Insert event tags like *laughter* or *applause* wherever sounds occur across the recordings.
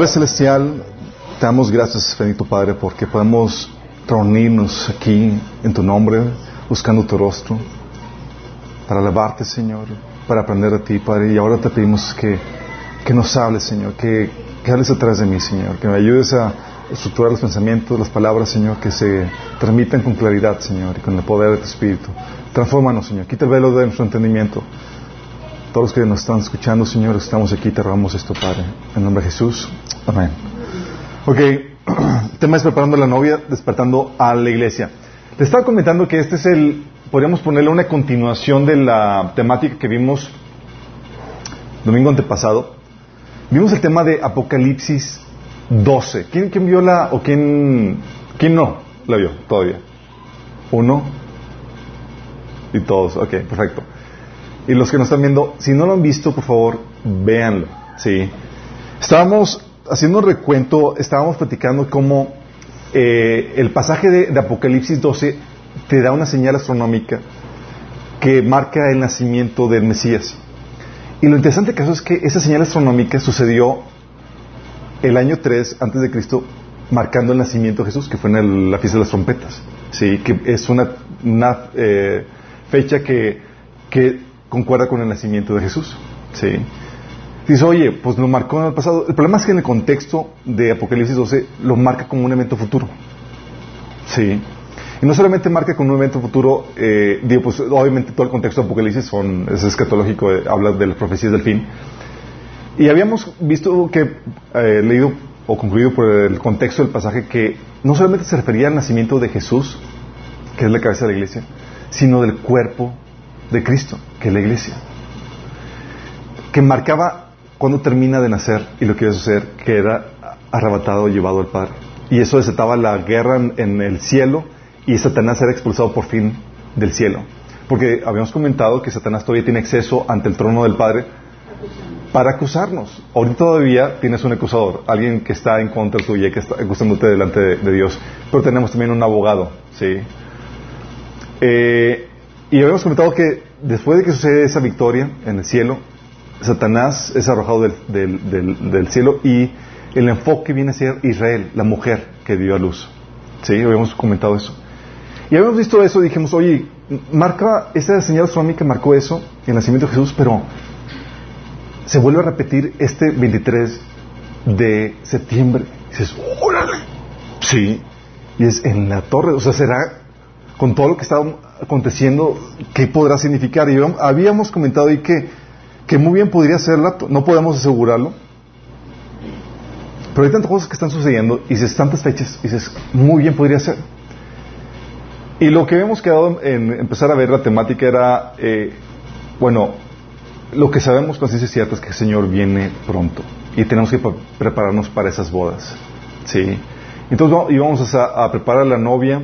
Padre Celestial, te damos gracias, bendito Padre, porque podemos reunirnos aquí en tu nombre, buscando tu rostro, para alabarte, Señor, para aprender de ti, Padre. Y ahora te pedimos que, que nos hables, Señor, que, que hables atrás de mí, Señor, que me ayudes a estructurar los pensamientos, las palabras, Señor, que se transmitan con claridad, Señor, y con el poder de tu Espíritu. Transfórmanos, Señor. Quita el velo de nuestro entendimiento. Todos los que nos están escuchando, Señor, estamos aquí, te rogamos esto, Padre. En nombre de Jesús. Amén. Ok, el *clears throat* tema es preparando a la novia, despertando a la iglesia. Le estaba comentando que este es el, podríamos ponerle una continuación de la temática que vimos domingo antepasado. Vimos el tema de Apocalipsis 12. ¿Quién, quién vio la, o quién, quién no la vio todavía? Uno y todos. Ok, perfecto. Y los que nos están viendo, si no lo han visto, por favor, véanlo. Sí. Estábamos haciendo un recuento, estábamos platicando cómo eh, el pasaje de, Apocalipsis 12 te da una señal astronómica que marca el nacimiento del Mesías. Y lo interesante caso es que esa señal astronómica sucedió el año 3 antes de Cristo, marcando el nacimiento de Jesús, que fue en el, la fiesta de las trompetas. Sí, que es una, una eh, fecha que, que concuerda con el nacimiento de Jesús. ¿sí? Dice, oye, pues lo marcó en el pasado. El problema es que en el contexto de Apocalipsis 12 lo marca como un evento futuro. ¿sí? Y no solamente marca como un evento futuro, eh, digo, pues obviamente todo el contexto de Apocalipsis son, es escatológico, eh, habla de las profecías del fin. Y habíamos visto que, eh, leído o concluido por el contexto del pasaje, que no solamente se refería al nacimiento de Jesús, que es la cabeza de la iglesia, sino del cuerpo de Cristo, que es la iglesia. Que marcaba cuando termina de nacer y lo que iba a suceder, que era arrebatado y llevado al Padre. Y eso desataba la guerra en, el cielo y Satanás era expulsado por fin del cielo. Porque habíamos comentado que Satanás todavía tiene acceso ante el trono del Padre para acusarnos. Ahorita todavía tienes un acusador, alguien que está en contra tuya que está acusándote delante de, de Dios. Pero tenemos también un abogado, ¿sí? Eh, y habíamos comentado que después de que sucede esa victoria en el cielo, Satanás es arrojado del, del, del, del, cielo y el enfoque viene a ser Israel, la mujer que dio a luz. ¿Sí? Habíamos comentado eso. Y habíamos visto eso y dijimos, oye, marca, esa señal astronómica marcó eso, el nacimiento de Jesús, pero se vuelve a repetir este 23 de septiembre. Dices, órale. Sí. Y es en la torre, o sea, será con todo lo que está aconteciendo, ¿qué podrá significar? Y habíamos comentado ahí que, que muy bien podría serla, no podemos asegurarlo, pero hay tantas cosas que están sucediendo y dices tantas fechas, y dices, muy bien podría ser. Y lo que habíamos quedado en empezar a ver la temática era, eh, bueno, lo que sabemos con ciencia cierta es que el Señor viene pronto y tenemos que prepararnos para esas bodas. ¿sí? Entonces íbamos a, a preparar a la novia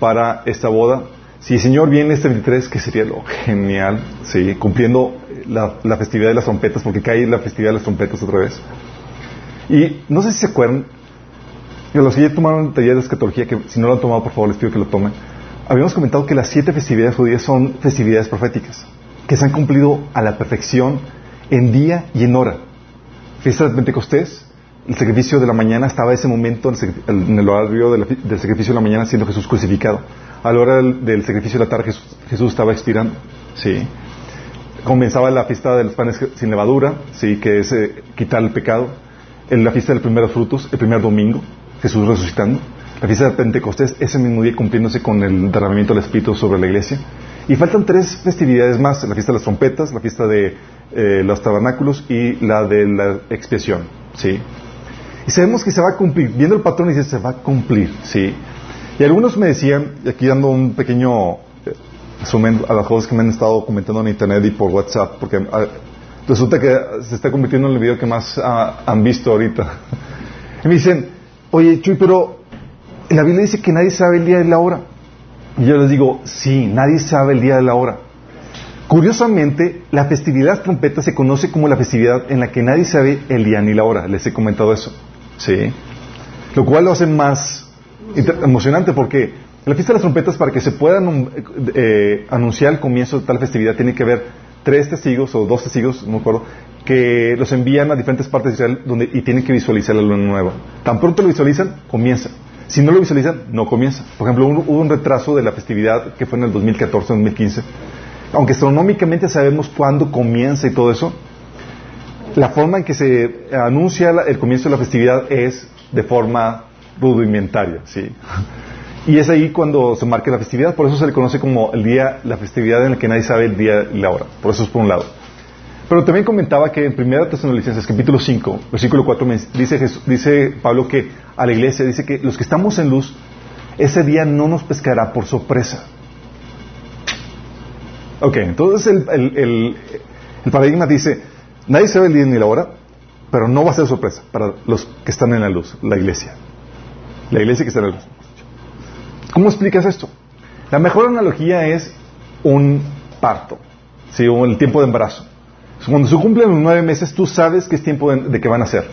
para esta boda. Si el Señor viene este 23, que sería lo genial, ¿sí? cumpliendo la, la, festividad de las trompetas, porque cae la festividad de las trompetas otra vez. Y no sé si se acuerdan, los que ya tomaron taller de escatología, que si no lo han tomado, por favor, les pido que lo tomen. Habíamos comentado que las siete festividades judías son festividades proféticas, que se han cumplido a la perfección en día y en hora. Fiesta de Pentecostés, el sacrificio de la mañana estaba ese momento en el horario del, sacrificio de la mañana siendo Jesús crucificado. A la hora del sacrificio de la tarde Jesús, Jesús, estaba expirando. Sí. Comenzaba la fiesta de los panes sin levadura, sí, que es eh, quitar el pecado. En la fiesta de los primeros frutos, el primer domingo, Jesús resucitando. La fiesta de Pentecostés, ese mismo día cumpliéndose con el derramamiento del Espíritu sobre la iglesia. Y faltan tres festividades más, la fiesta de las trompetas, la fiesta de eh, los tabernáculos y la de la expiación. ¿sí? Y sabemos que se va a cumplir. Viendo el patrón dice, se va a cumplir, ¿sí? Y algunos me decían, aquí dando un pequeño a las cosas que me han estado comentando en internet y por WhatsApp, porque a, resulta que se está convirtiendo en el video que más a, han visto ahorita. *laughs* Y me dicen, oye, Chuy, pero la Biblia dice que nadie sabe el día y la hora. Y yo les digo, sí, nadie sabe el día y la hora. Curiosamente, la festividad de las trompetas se conoce como la festividad en la que nadie sabe el día ni la hora. Les he comentado eso. ¿Sí? Lo cual lo hace más emocionante porque la fiesta de las trompetas, para que se pueda eh, anunciar el comienzo de tal festividad, tiene que haber tres testigos o dos testigos, no me acuerdo, que los envían a diferentes partes de Israel donde, y tienen que visualizar la luna nueva. Tan pronto lo visualizan, comienza. Si no lo visualizan, no comienza. Por ejemplo, hubo un retraso de la festividad que fue en el 2014-2015. Aunque astronómicamente sabemos cuándo comienza y todo eso, la forma en que se anuncia el comienzo de la festividad es de forma rudimentaria, ¿sí? Y es ahí cuando se marca la festividad, por eso se le conoce como el día, la festividad en la que nadie sabe el día y la hora. Por eso es por un lado. Pero también comentaba que en 1 Tesalonicenses capítulo 5, versículo 4, dice, dice Pablo que a la iglesia dice que los que estamos en luz, ese día no nos pescará por sorpresa. Ok, entonces el, el, el paradigma dice, nadie sabe el día ni la hora, pero no va a ser sorpresa para los que están en la luz, la iglesia. La iglesia que está en la luz. ¿Cómo explicas esto? La mejor analogía es un parto, ¿sí? o el tiempo de embarazo. Cuando se cumplen los nueve meses, tú sabes que es tiempo de, que van a ser.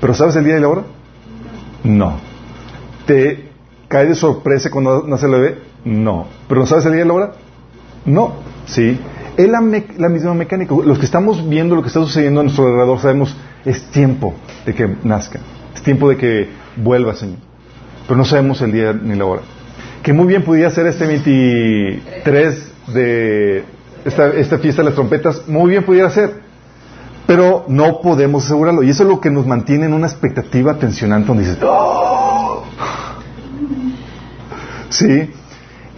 ¿Pero sabes el día y la hora? No. ¿Te cae de sorpresa cuando nace el bebé? No. ¿Pero no sabes el día y la hora? No. Sí. Es la, la, misma mecánica. Los que estamos viendo lo que está sucediendo a nuestro alrededor sabemos es tiempo de que nazca. Es tiempo de que vuelva, Señor. Pero no sabemos el día ni la hora. Que muy bien pudiera ser este 23 de esta, fiesta de las trompetas, muy bien pudiera ser, pero no podemos asegurarlo. Y eso es lo que nos mantiene en una expectativa tensionante donde dices, ¡Oh! Sí.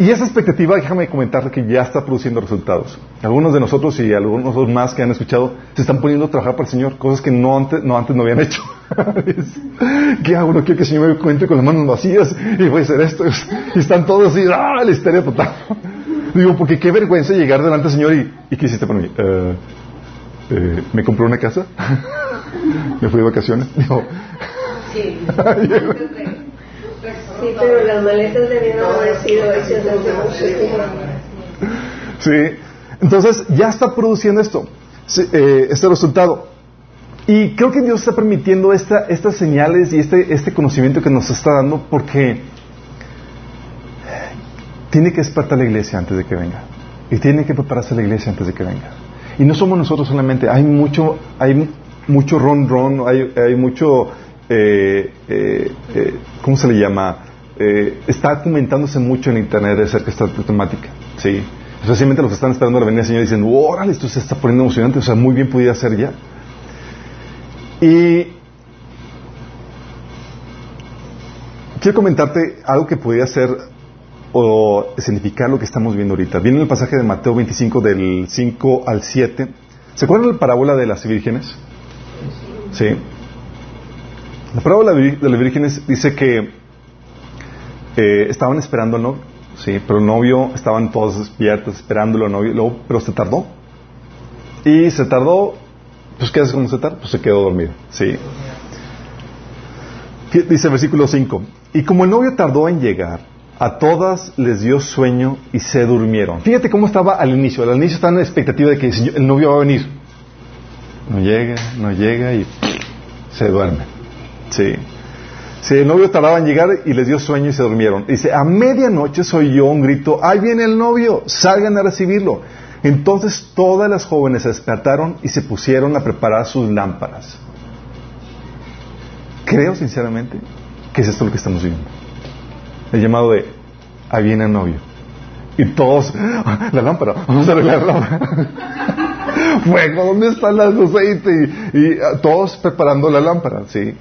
Y esa expectativa, déjame comentar que ya está produciendo resultados. Algunos de nosotros y algunos más que han escuchado se están poniendo a trabajar para el Señor, cosas que no antes no, antes no habían hecho. *laughs* ¿Qué hago? No quiero que el Señor me encuentre con las manos vacías y voy a hacer esto. Y están todos así, ¡ah! La histeria total. Digo, porque qué vergüenza llegar delante del Señor y, ¿y qué hiciste para mí? Eh, ¿Me compró una casa? *laughs* ¿Me fui de vacaciones? *laughs* Digo, sí. Sí, pero las maletas debieron haber sido hechas desde Sí, entonces ya está produciendo esto, eh, este resultado. Y creo que Dios está permitiendo esta, estas señales y este, este conocimiento que nos está dando porque tiene que despertar la iglesia antes de que venga. Y tiene que prepararse la iglesia antes de que venga. Y no somos nosotros solamente, hay mucho, hay mucho ron ron, hay, hay mucho, eh, eh, eh, ¿cómo se le llama? está comentándose mucho en internet acerca de esta temática, ¿sí? Especialmente los que están esperando la venida del Señor dicen, órale, esto se está poniendo emocionante, o sea, muy bien pudiera ser ya. Y quiero comentarte algo que pudiera ser o significar lo que estamos viendo ahorita. Viene el pasaje de Mateo 25 del 5 al 7. ¿Se acuerdan la parábola de las vírgenes? Sí. La parábola de las vírgenes dice que eh, estaban esperando al novio, sí, pero el novio, estaban todos despiertos esperándolo al novio, pero se tardó. Y se tardó, pues ¿qué hace cuando se tarda? Pues se quedó dormido, sí. Dice el versículo 5, y como el novio tardó en llegar, a todas les dio sueño y se durmieron. Fíjate cómo estaba al inicio. Al inicio estaba en la expectativa de que el novio va a venir. No llega, no llega y se duerme. Sí. Si el novio tardaba en llegar y les dio sueño y se durmieron. Dice, a medianoche soy yo un grito, ahí viene el novio, salgan a recibirlo. Entonces todas las jóvenes se despertaron y se pusieron a preparar sus lámparas. Creo sinceramente que es esto lo que estamos viendo el llamado de ahí viene el novio. Y todos, ah, la lámpara, vamos a arreglar la lámpara. *laughs* Fuego, ¿dónde están las aceite? Y, ah, todos preparando la lámpara, ¿sí?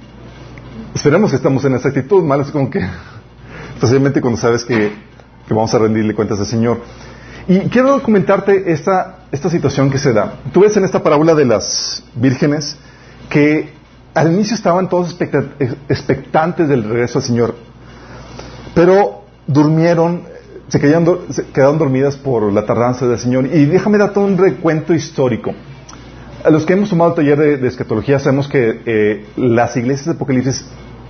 Esperemos que estamos en esa actitud, mal es como que, especialmente cuando sabes que, que vamos a rendirle cuentas al Señor. Y quiero comentarte esta, esta situación que se da. Tú ves en esta parábola de las vírgenes que al inicio estaban todos expectantes del regreso al Señor. Pero durmieron, se, quedaron, dormidas por la tardanza del Señor. Y déjame darte un recuento histórico. A los que hemos tomado el taller de, escatología sabemos que eh, las iglesias de Apocalipsis,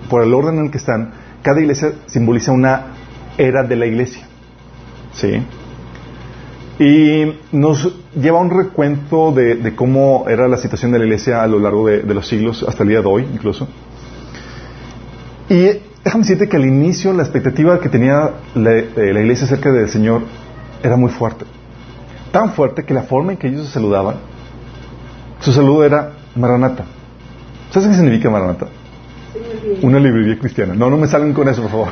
por el orden en el que están, cada iglesia simboliza una era de la iglesia. ¿Sí? Y nos lleva un recuento de, cómo era la situación de la iglesia a lo largo de, de, los siglos, hasta el día de hoy incluso. Y déjame decirte que al inicio la expectativa que tenía la, eh, la, iglesia acerca del Señor era muy fuerte. Tan fuerte que la forma en que ellos se saludaban, su saludo era Maranata. ¿Sabes qué significa Maranata? Una librería cristiana. No, no me salgan con eso, por favor.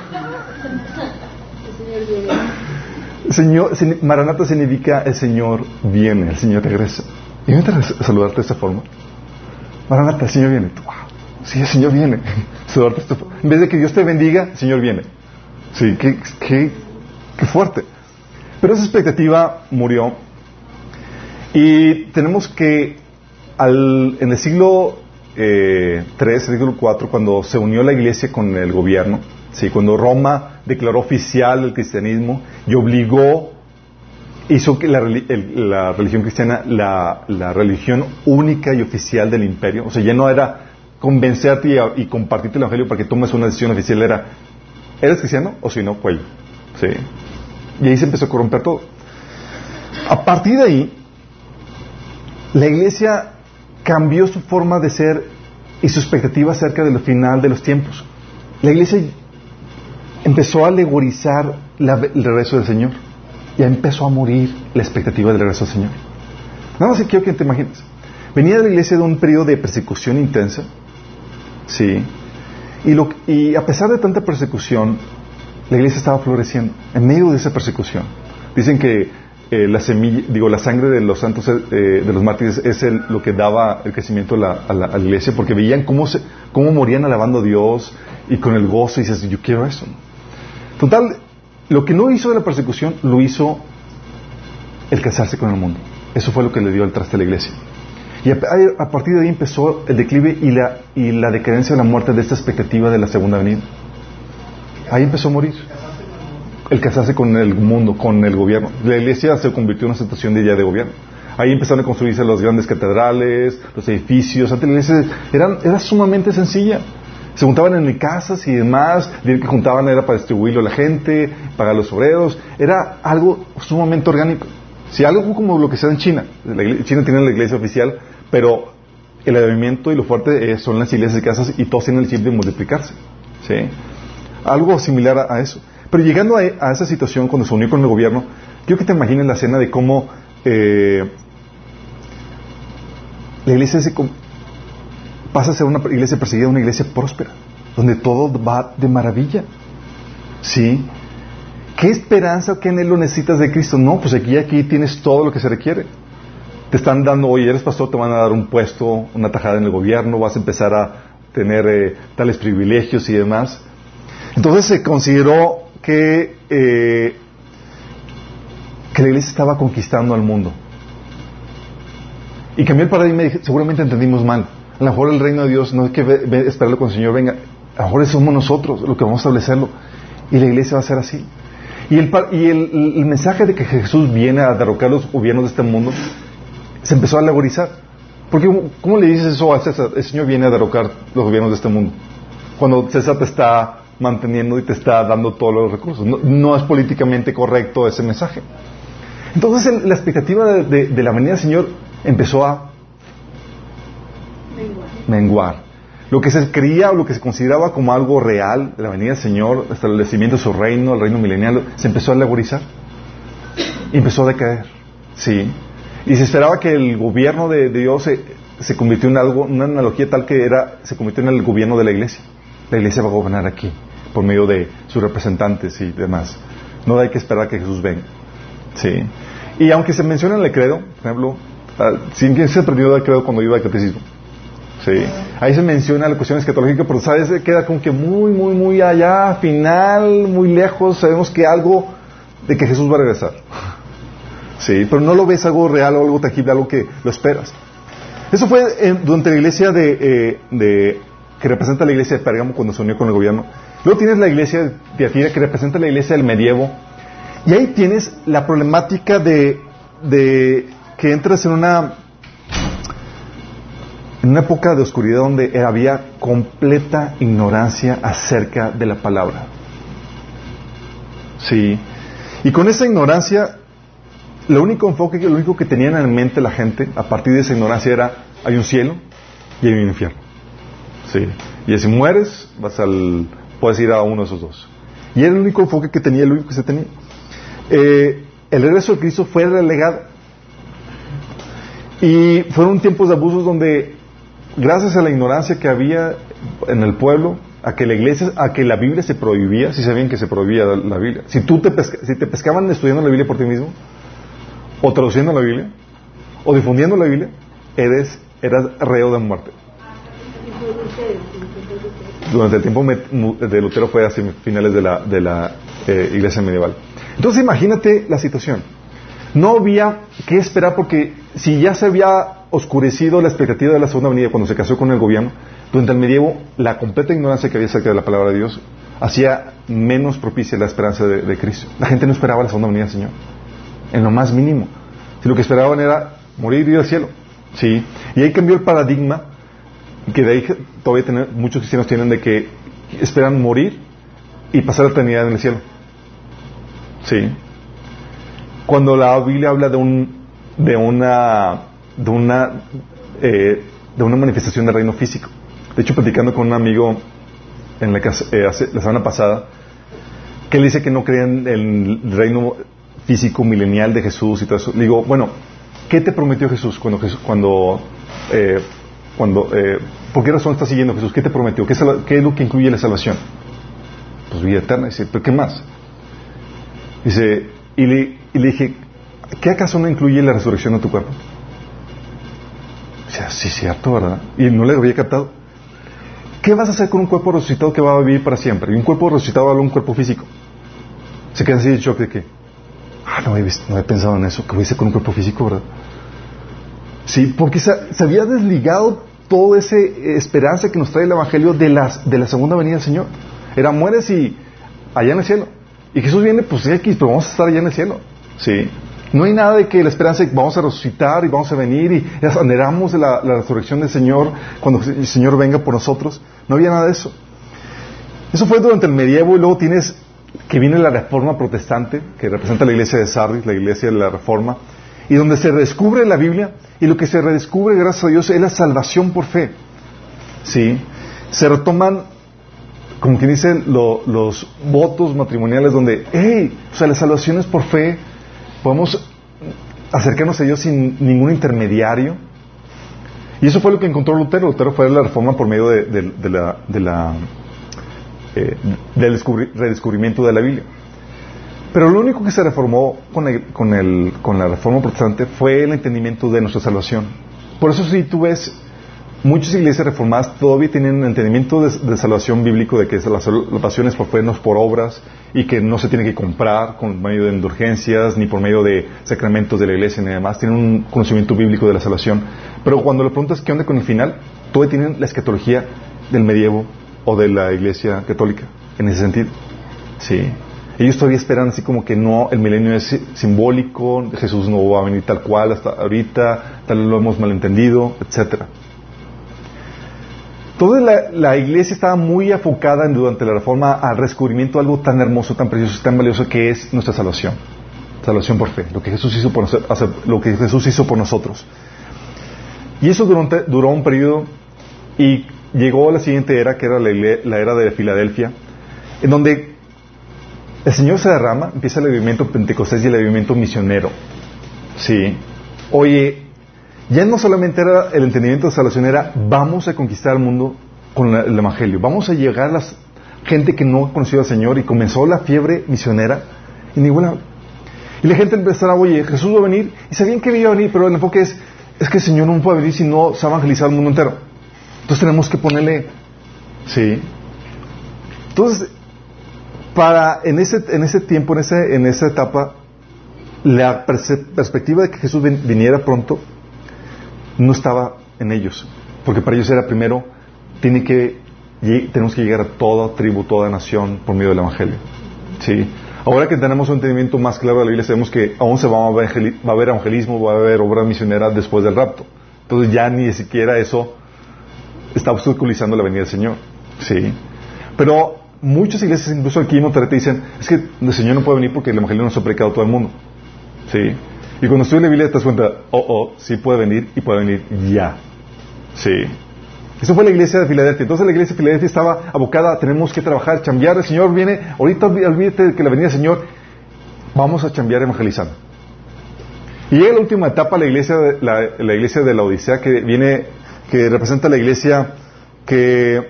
Señor, Maranata significa el Señor viene, el Señor regresa. Y me saludarte de esta forma. Maranata, el Señor viene. Sí, el Señor viene. *laughs* saludarte de esta forma. En vez de que Dios te bendiga, el Señor viene. Sí, qué, qué, qué fuerte. Pero esa expectativa murió. Y tenemos que al, en el siglo eh, 3, siglo 4, cuando se unió la iglesia con el gobierno, ¿sí? cuando Roma declaró oficial el cristianismo y obligó, hizo que la, la religión cristiana la, la, religión única y oficial del imperio, o sea, ya no era convencerte y, y, compartirte el evangelio para que tomes una decisión oficial, era, ¿eres cristiano o si no, cuello? ¿Sí? Y ahí se empezó a corromper todo. A partir de ahí, la iglesia cambió su forma de ser y su expectativa acerca del final de los tiempos. La iglesia empezó a alegorizar el regreso del Señor. Ya empezó a morir la expectativa del regreso del Señor. Nada más que quiero que te imagines. Venía de la iglesia de un periodo de persecución intensa. Sí. Y, a pesar de tanta persecución, la iglesia estaba floreciendo en medio de esa persecución. Dicen que eh, la semilla, digo, la sangre de los santos, eh, de los mártires, es el, lo que daba el crecimiento a la, a, la, iglesia, porque veían cómo, se, cómo morían alabando a Dios y con el gozo, y dices, yo quiero eso. Total, lo que no hizo de la persecución, lo hizo el casarse con el mundo. Eso fue lo que le dio el traste a la iglesia. Y a, a, partir de ahí empezó el declive y la, y la decadencia de la muerte de esta expectativa de la segunda venida. Ahí empezó a morir el casarse con el mundo, con el gobierno. La iglesia se convirtió en una situación de idea de gobierno. Ahí empezaron a construirse las grandes catedrales, los edificios. Antes la iglesia eran, era sumamente sencilla. Se juntaban en casas y demás. El que juntaban era para distribuirlo a la gente, pagar los obreros. Era algo sumamente orgánico. Si algo como lo que se da en China. China tiene la iglesia oficial, pero el avivamiento y lo fuerte son las iglesias y casas y todos tienen el chip de multiplicarse. ¿sí? Algo similar a eso. Pero llegando a, esa situación, cuando se unió con el gobierno, quiero que te imagines la escena de cómo eh, la iglesia pasa a ser una iglesia perseguida una iglesia próspera, donde todo va de maravilla. ¿Sí? ¿Qué esperanza, qué anhelo necesitas de Cristo? No, pues aquí, aquí tienes todo lo que se requiere. Te están dando, oye, eres pastor, te van a dar un puesto, una tajada en el gobierno, vas a empezar a tener eh, tales privilegios y demás. Entonces se consideró que, eh, que la iglesia estaba conquistando al mundo. Y cambió el paradigma y seguramente entendimos mal. A lo mejor el reino de Dios no hay que esperarlo cuando el Señor venga. A lo mejor somos nosotros los que vamos a establecerlo. Y la iglesia va a ser así. Y el, y el, mensaje de que Jesús viene a derrocar los gobiernos de este mundo se empezó a alegorizar. Porque, ¿cómo le dices eso a César? El Señor viene a derrocar los gobiernos de este mundo. Cuando César está manteniendo y te está dando todos los recursos. No, es políticamente correcto ese mensaje. Entonces la expectativa de, la venida del Señor empezó a menguar. Lo que se creía o lo que se consideraba como algo real, la venida del Señor, el establecimiento de su reino, el reino milenial, se empezó a alegorizar. Y empezó a decaer. Sí. Y se esperaba que el gobierno de, Dios se, se, convirtió en algo, una analogía tal que era, se convirtió en el gobierno de la iglesia. La iglesia va a gobernar aquí por medio de sus representantes y demás. No hay que esperar que Jesús venga. ¿Sí? Y aunque se menciona en el credo, por ejemplo, ah, ¿quién se aprendió del credo cuando iba al catecismo? ¿Sí? Ahí se menciona la cuestión escatológica, pero sabes, queda como que muy, muy, muy allá, final, muy lejos, sabemos que algo de que Jesús va a regresar. Sí, pero no lo ves algo real o algo tangible, algo que lo esperas. Eso fue durante la iglesia de, eh, de, que representa la iglesia de Pérgamo cuando se unió con el gobierno. Luego tienes la iglesia de Tiatira que representa la iglesia del medievo. Y ahí tienes la problemática de, que entras en una, en una época de oscuridad donde había completa ignorancia acerca de la palabra. Sí. Y con esa ignorancia, lo único enfoque, lo único que tenían en mente la gente a partir de esa ignorancia era, hay un cielo y hay un infierno. Sí. Y si mueres, vas al, puedes ir a uno de esos dos. Y era el único enfoque que tenía, el único que se tenía. Eh, el regreso de Cristo fue relegado. Y fueron tiempos de abusos donde gracias a la ignorancia que había en el pueblo, a que la iglesia, a que la Biblia se prohibía, si sabían que se prohibía la Biblia. Si tú te, si te pescaban estudiando la Biblia por ti mismo, o traduciendo la Biblia, o difundiendo la Biblia, eres, eras reo de muerte. Durante el tiempo de Lutero fue hacia finales de la, de la eh, iglesia medieval. Entonces imagínate la situación. No había que esperar porque si ya se había oscurecido la expectativa de la segunda venida cuando se casó con el gobierno, durante el medievo la completa ignorancia que había acerca de la palabra de Dios hacía menos propicia la esperanza de, Cristo. La gente no esperaba la segunda venida del Señor, en lo más mínimo. Si lo que esperaban era morir y ir al cielo. Sí. Y ahí cambió el paradigma que de ahí todavía tener, muchos cristianos tienen de que esperan morir y pasar la eternidad en el cielo. Sí. Cuando la Biblia habla de un de una de una eh, de una manifestación del reino físico. De hecho, platicando con un amigo en la, eh, la semana pasada, que él dice que no cree en el reino físico milenial de Jesús y todo eso. Le digo, bueno, ¿qué te prometió Jesús cuando, cuando, eh, cuando eh, ¿por qué razón estás siguiendo Jesús? ¿Qué te prometió? ¿Qué es, lo que incluye la salvación? Pues vida eterna. Dice, ¿pero qué más? Dice, y le, y le dije, ¿qué acaso no incluye la resurrección de tu cuerpo? Dice, sí, cierto, ¿verdad? Y no le había captado. ¿Qué vas a hacer con un cuerpo resucitado que va a vivir para siempre? Y un cuerpo resucitado habla un cuerpo físico. Se queda así de shock de que, ah, no he, no he pensado en eso, ¿qué voy a hacer con un cuerpo físico, verdad? Sí, porque se, había desligado toda esa esperanza que nos trae el Evangelio de, las, de la segunda venida del Señor. Era mueres y allá en el cielo. Y Jesús viene, pues X, pero vamos a estar allá en el cielo. Sí. No hay nada de que la esperanza de que vamos a resucitar y vamos a venir y anhelamos la, la resurrección del Señor cuando el Señor venga por nosotros. No había nada de eso. Eso fue durante el medievo y luego tienes que viene la reforma protestante, que representa la iglesia de Sardis, la iglesia de la reforma, y donde se redescubre la Biblia y lo que se redescubre, gracias a Dios, es la salvación por fe. ¿Sí? Se retoman, como quien dice, los votos matrimoniales donde, hey, o sea, la salvación es por fe, podemos acercarnos a Dios sin ningún intermediario. Y eso fue lo que encontró Lutero. Lutero fue la reforma por medio de, la, eh, del redescubrimiento de la Biblia. Pero lo único que se reformó con, con la reforma protestante fue el entendimiento de nuestra salvación. Por eso si tú ves muchas iglesias reformadas todavía tienen entendimiento de, salvación bíblico de que la salvación es por fe, no por obras y que no se tiene que comprar con medio de indulgencias ni por medio de sacramentos de la iglesia ni demás. Tienen un conocimiento bíblico de la salvación. Pero cuando le preguntas qué onda con el final, todavía tienen la escatología del medievo o de la iglesia católica en ese sentido. Sí. Ellos todavía esperan así como que no, el milenio es simbólico, Jesús no va a venir tal cual hasta ahorita, tal lo hemos malentendido, etcétera. Toda la, iglesia estaba muy enfocada durante la reforma al descubrimiento de algo tan hermoso, tan precioso, tan valioso que es nuestra salvación. Salvación por fe, lo que Jesús hizo por, lo que Jesús hizo por nosotros. Y eso duró, duró un periodo y llegó a la siguiente era, que era la, la, era de Filadelfia, en donde el Señor se derrama, empieza el avivamiento pentecostés y el avivamiento misionero. Sí. Oye, ya no solamente era el entendimiento de salvación, era vamos a conquistar el mundo con el Evangelio, vamos a llegar a la gente que no ha conocido al Señor y comenzó la fiebre misionera y ninguna... Y la gente empezó a, oye, Jesús va a venir, y sabían que iba a venir, pero el enfoque es, es que el Señor no puede venir si no se ha evangelizado el mundo entero. Entonces tenemos que ponerle, sí. Entonces, para, en ese, en ese tiempo, en, ese, en esa etapa, la perspectiva de que Jesús viniera pronto no estaba en ellos, porque para ellos era primero, tiene que, tenemos que llegar a toda tribu, toda nación por medio del Evangelio. ¿Sí? Ahora que tenemos un entendimiento más claro de la Biblia, sabemos que aún se va a, va a haber evangelismo, va a haber obra misionera después del rapto. Entonces ya ni siquiera eso está obstaculizando la venida del Señor. ¿Sí? Pero muchas iglesias, incluso aquí en Monterrey, te dicen, es que el Señor no puede venir porque el Evangelio no se ha predicado a todo el mundo. ¿Sí? Y cuando estudias la Biblia te das cuenta, oh, oh, sí puede venir y puede venir ya. Sí. Eso fue la iglesia de Filadelfia. Entonces la iglesia de Filadelfia estaba abocada, tenemos que trabajar, chambear. El Señor viene, ahorita olvídate de que la venida del Señor, vamos a chambear evangelizando. Y llega la última etapa, la iglesia de la, iglesia de la Odisea, que viene que representa la iglesia que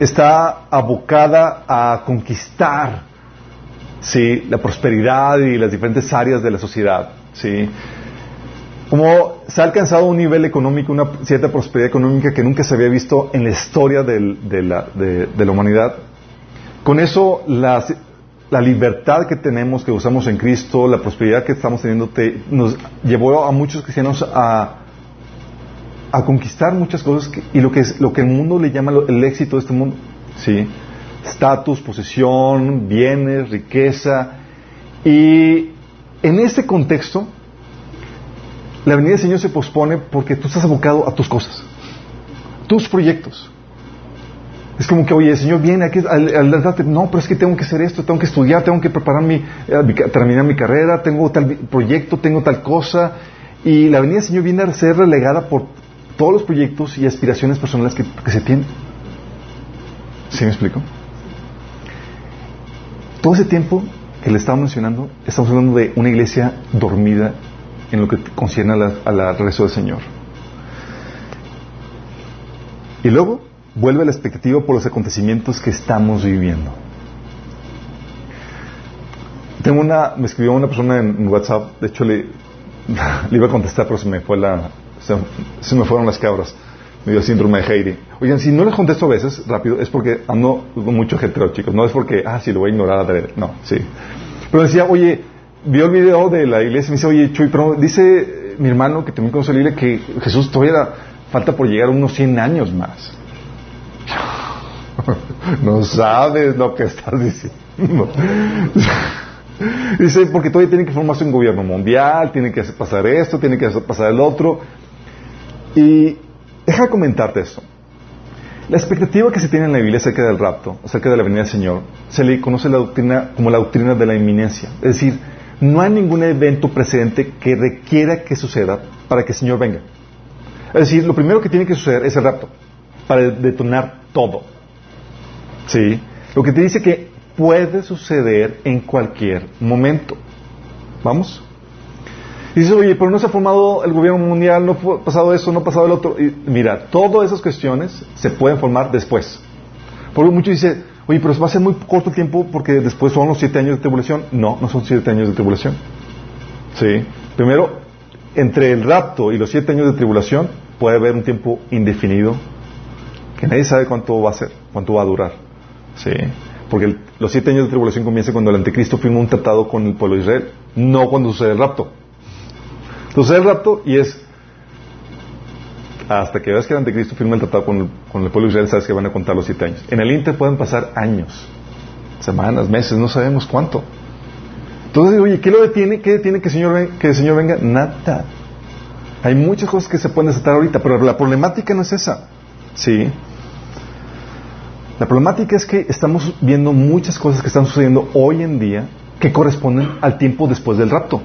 está abocada a conquistar ¿sí? la prosperidad y las diferentes áreas de la sociedad. ¿sí? Como se ha alcanzado un nivel económico, una cierta prosperidad económica que nunca se había visto en la historia de, la, humanidad. Con eso, la, libertad que tenemos, que usamos en Cristo, la prosperidad que estamos teniendo, nos llevó a muchos cristianos a, a conquistar muchas cosas y lo que, es, lo que el mundo le llama el éxito de este mundo. ¿sí? Estatus, posesión, bienes, riqueza. Y en este contexto, la venida del Señor se pospone porque tú estás abocado a tus cosas, tus proyectos. Es como que, oye, el Señor viene aquí al, darte, no, pero es que tengo que hacer esto, tengo que estudiar, tengo que preparar mi, eh, terminar mi carrera, tengo tal proyecto, tengo tal cosa. Y la venida del Señor viene a ser relegada por todos los proyectos y aspiraciones personales que, se tienen. ¿Sí me explico? Todo ese tiempo que le estaba mencionando, estamos hablando de una iglesia dormida en lo que concierne a la, regreso del Señor. Y luego vuelve la expectativa por los acontecimientos que estamos viviendo. Tengo una, me escribió una persona en WhatsApp, de hecho le, *laughs* le iba a contestar, pero se me fue la, se, me fueron las cabras. Me dio síndrome de Heidi. Oigan, si no les contesto a veces rápido, es porque ando mucho hetero, chicos. No es porque, ah, si lo voy a ignorar a No, sí. Pero decía, oye, vio el video de la iglesia y me dice, oye, Chuy, pero dice mi hermano que también conoce la iglesia que Jesús todavía falta por llegar unos 100 años más. *laughs* no sabes lo que estás diciendo. *laughs* Dice, porque todavía tiene que formarse un gobierno mundial, tiene que pasar esto, tiene que pasar el otro. Y deja de comentarte esto. La expectativa que se tiene en la Biblia acerca del rapto, acerca de la venida del Señor, se le conoce la doctrina como la doctrina de la inminencia. Es decir, no hay ningún evento precedente que requiera que suceda para que el Señor venga. Es decir, lo primero que tiene que suceder es el rapto, para detonar todo. ¿Sí? Lo que te dice que puede suceder en cualquier momento. ¿Vamos? Dices, oye, pero no se ha formado el gobierno mundial, no ha pasado eso, no ha pasado el otro. Y mira, todas esas cuestiones se pueden formar después. Porque muchos dicen, oye, pero va a ser muy corto tiempo porque después son los siete años de tribulación. No, no son siete años de tribulación. Sí. Primero, entre el rapto y los siete años de tribulación puede haber un tiempo indefinido que nadie sabe cuánto va a ser, cuánto va a durar. Sí. Porque los siete años de tribulación comienzan cuando el anticristo firma un tratado con el pueblo de Israel, no cuando sucede el rapto. Entonces el rapto y es hasta que veas que el anticristo firma el tratado con el, pueblo de Israel, sabes que van a contar los siete años. En el Inter pueden pasar años, semanas, meses, no sabemos cuánto. Entonces, oye, ¿qué lo detiene? ¿Qué detiene que el Señor, que el Señor venga? Nada. Hay muchas cosas que se pueden desatar ahorita, pero la problemática no es esa. ¿Sí? La problemática es que estamos viendo muchas cosas que están sucediendo hoy en día que corresponden al tiempo después del rapto.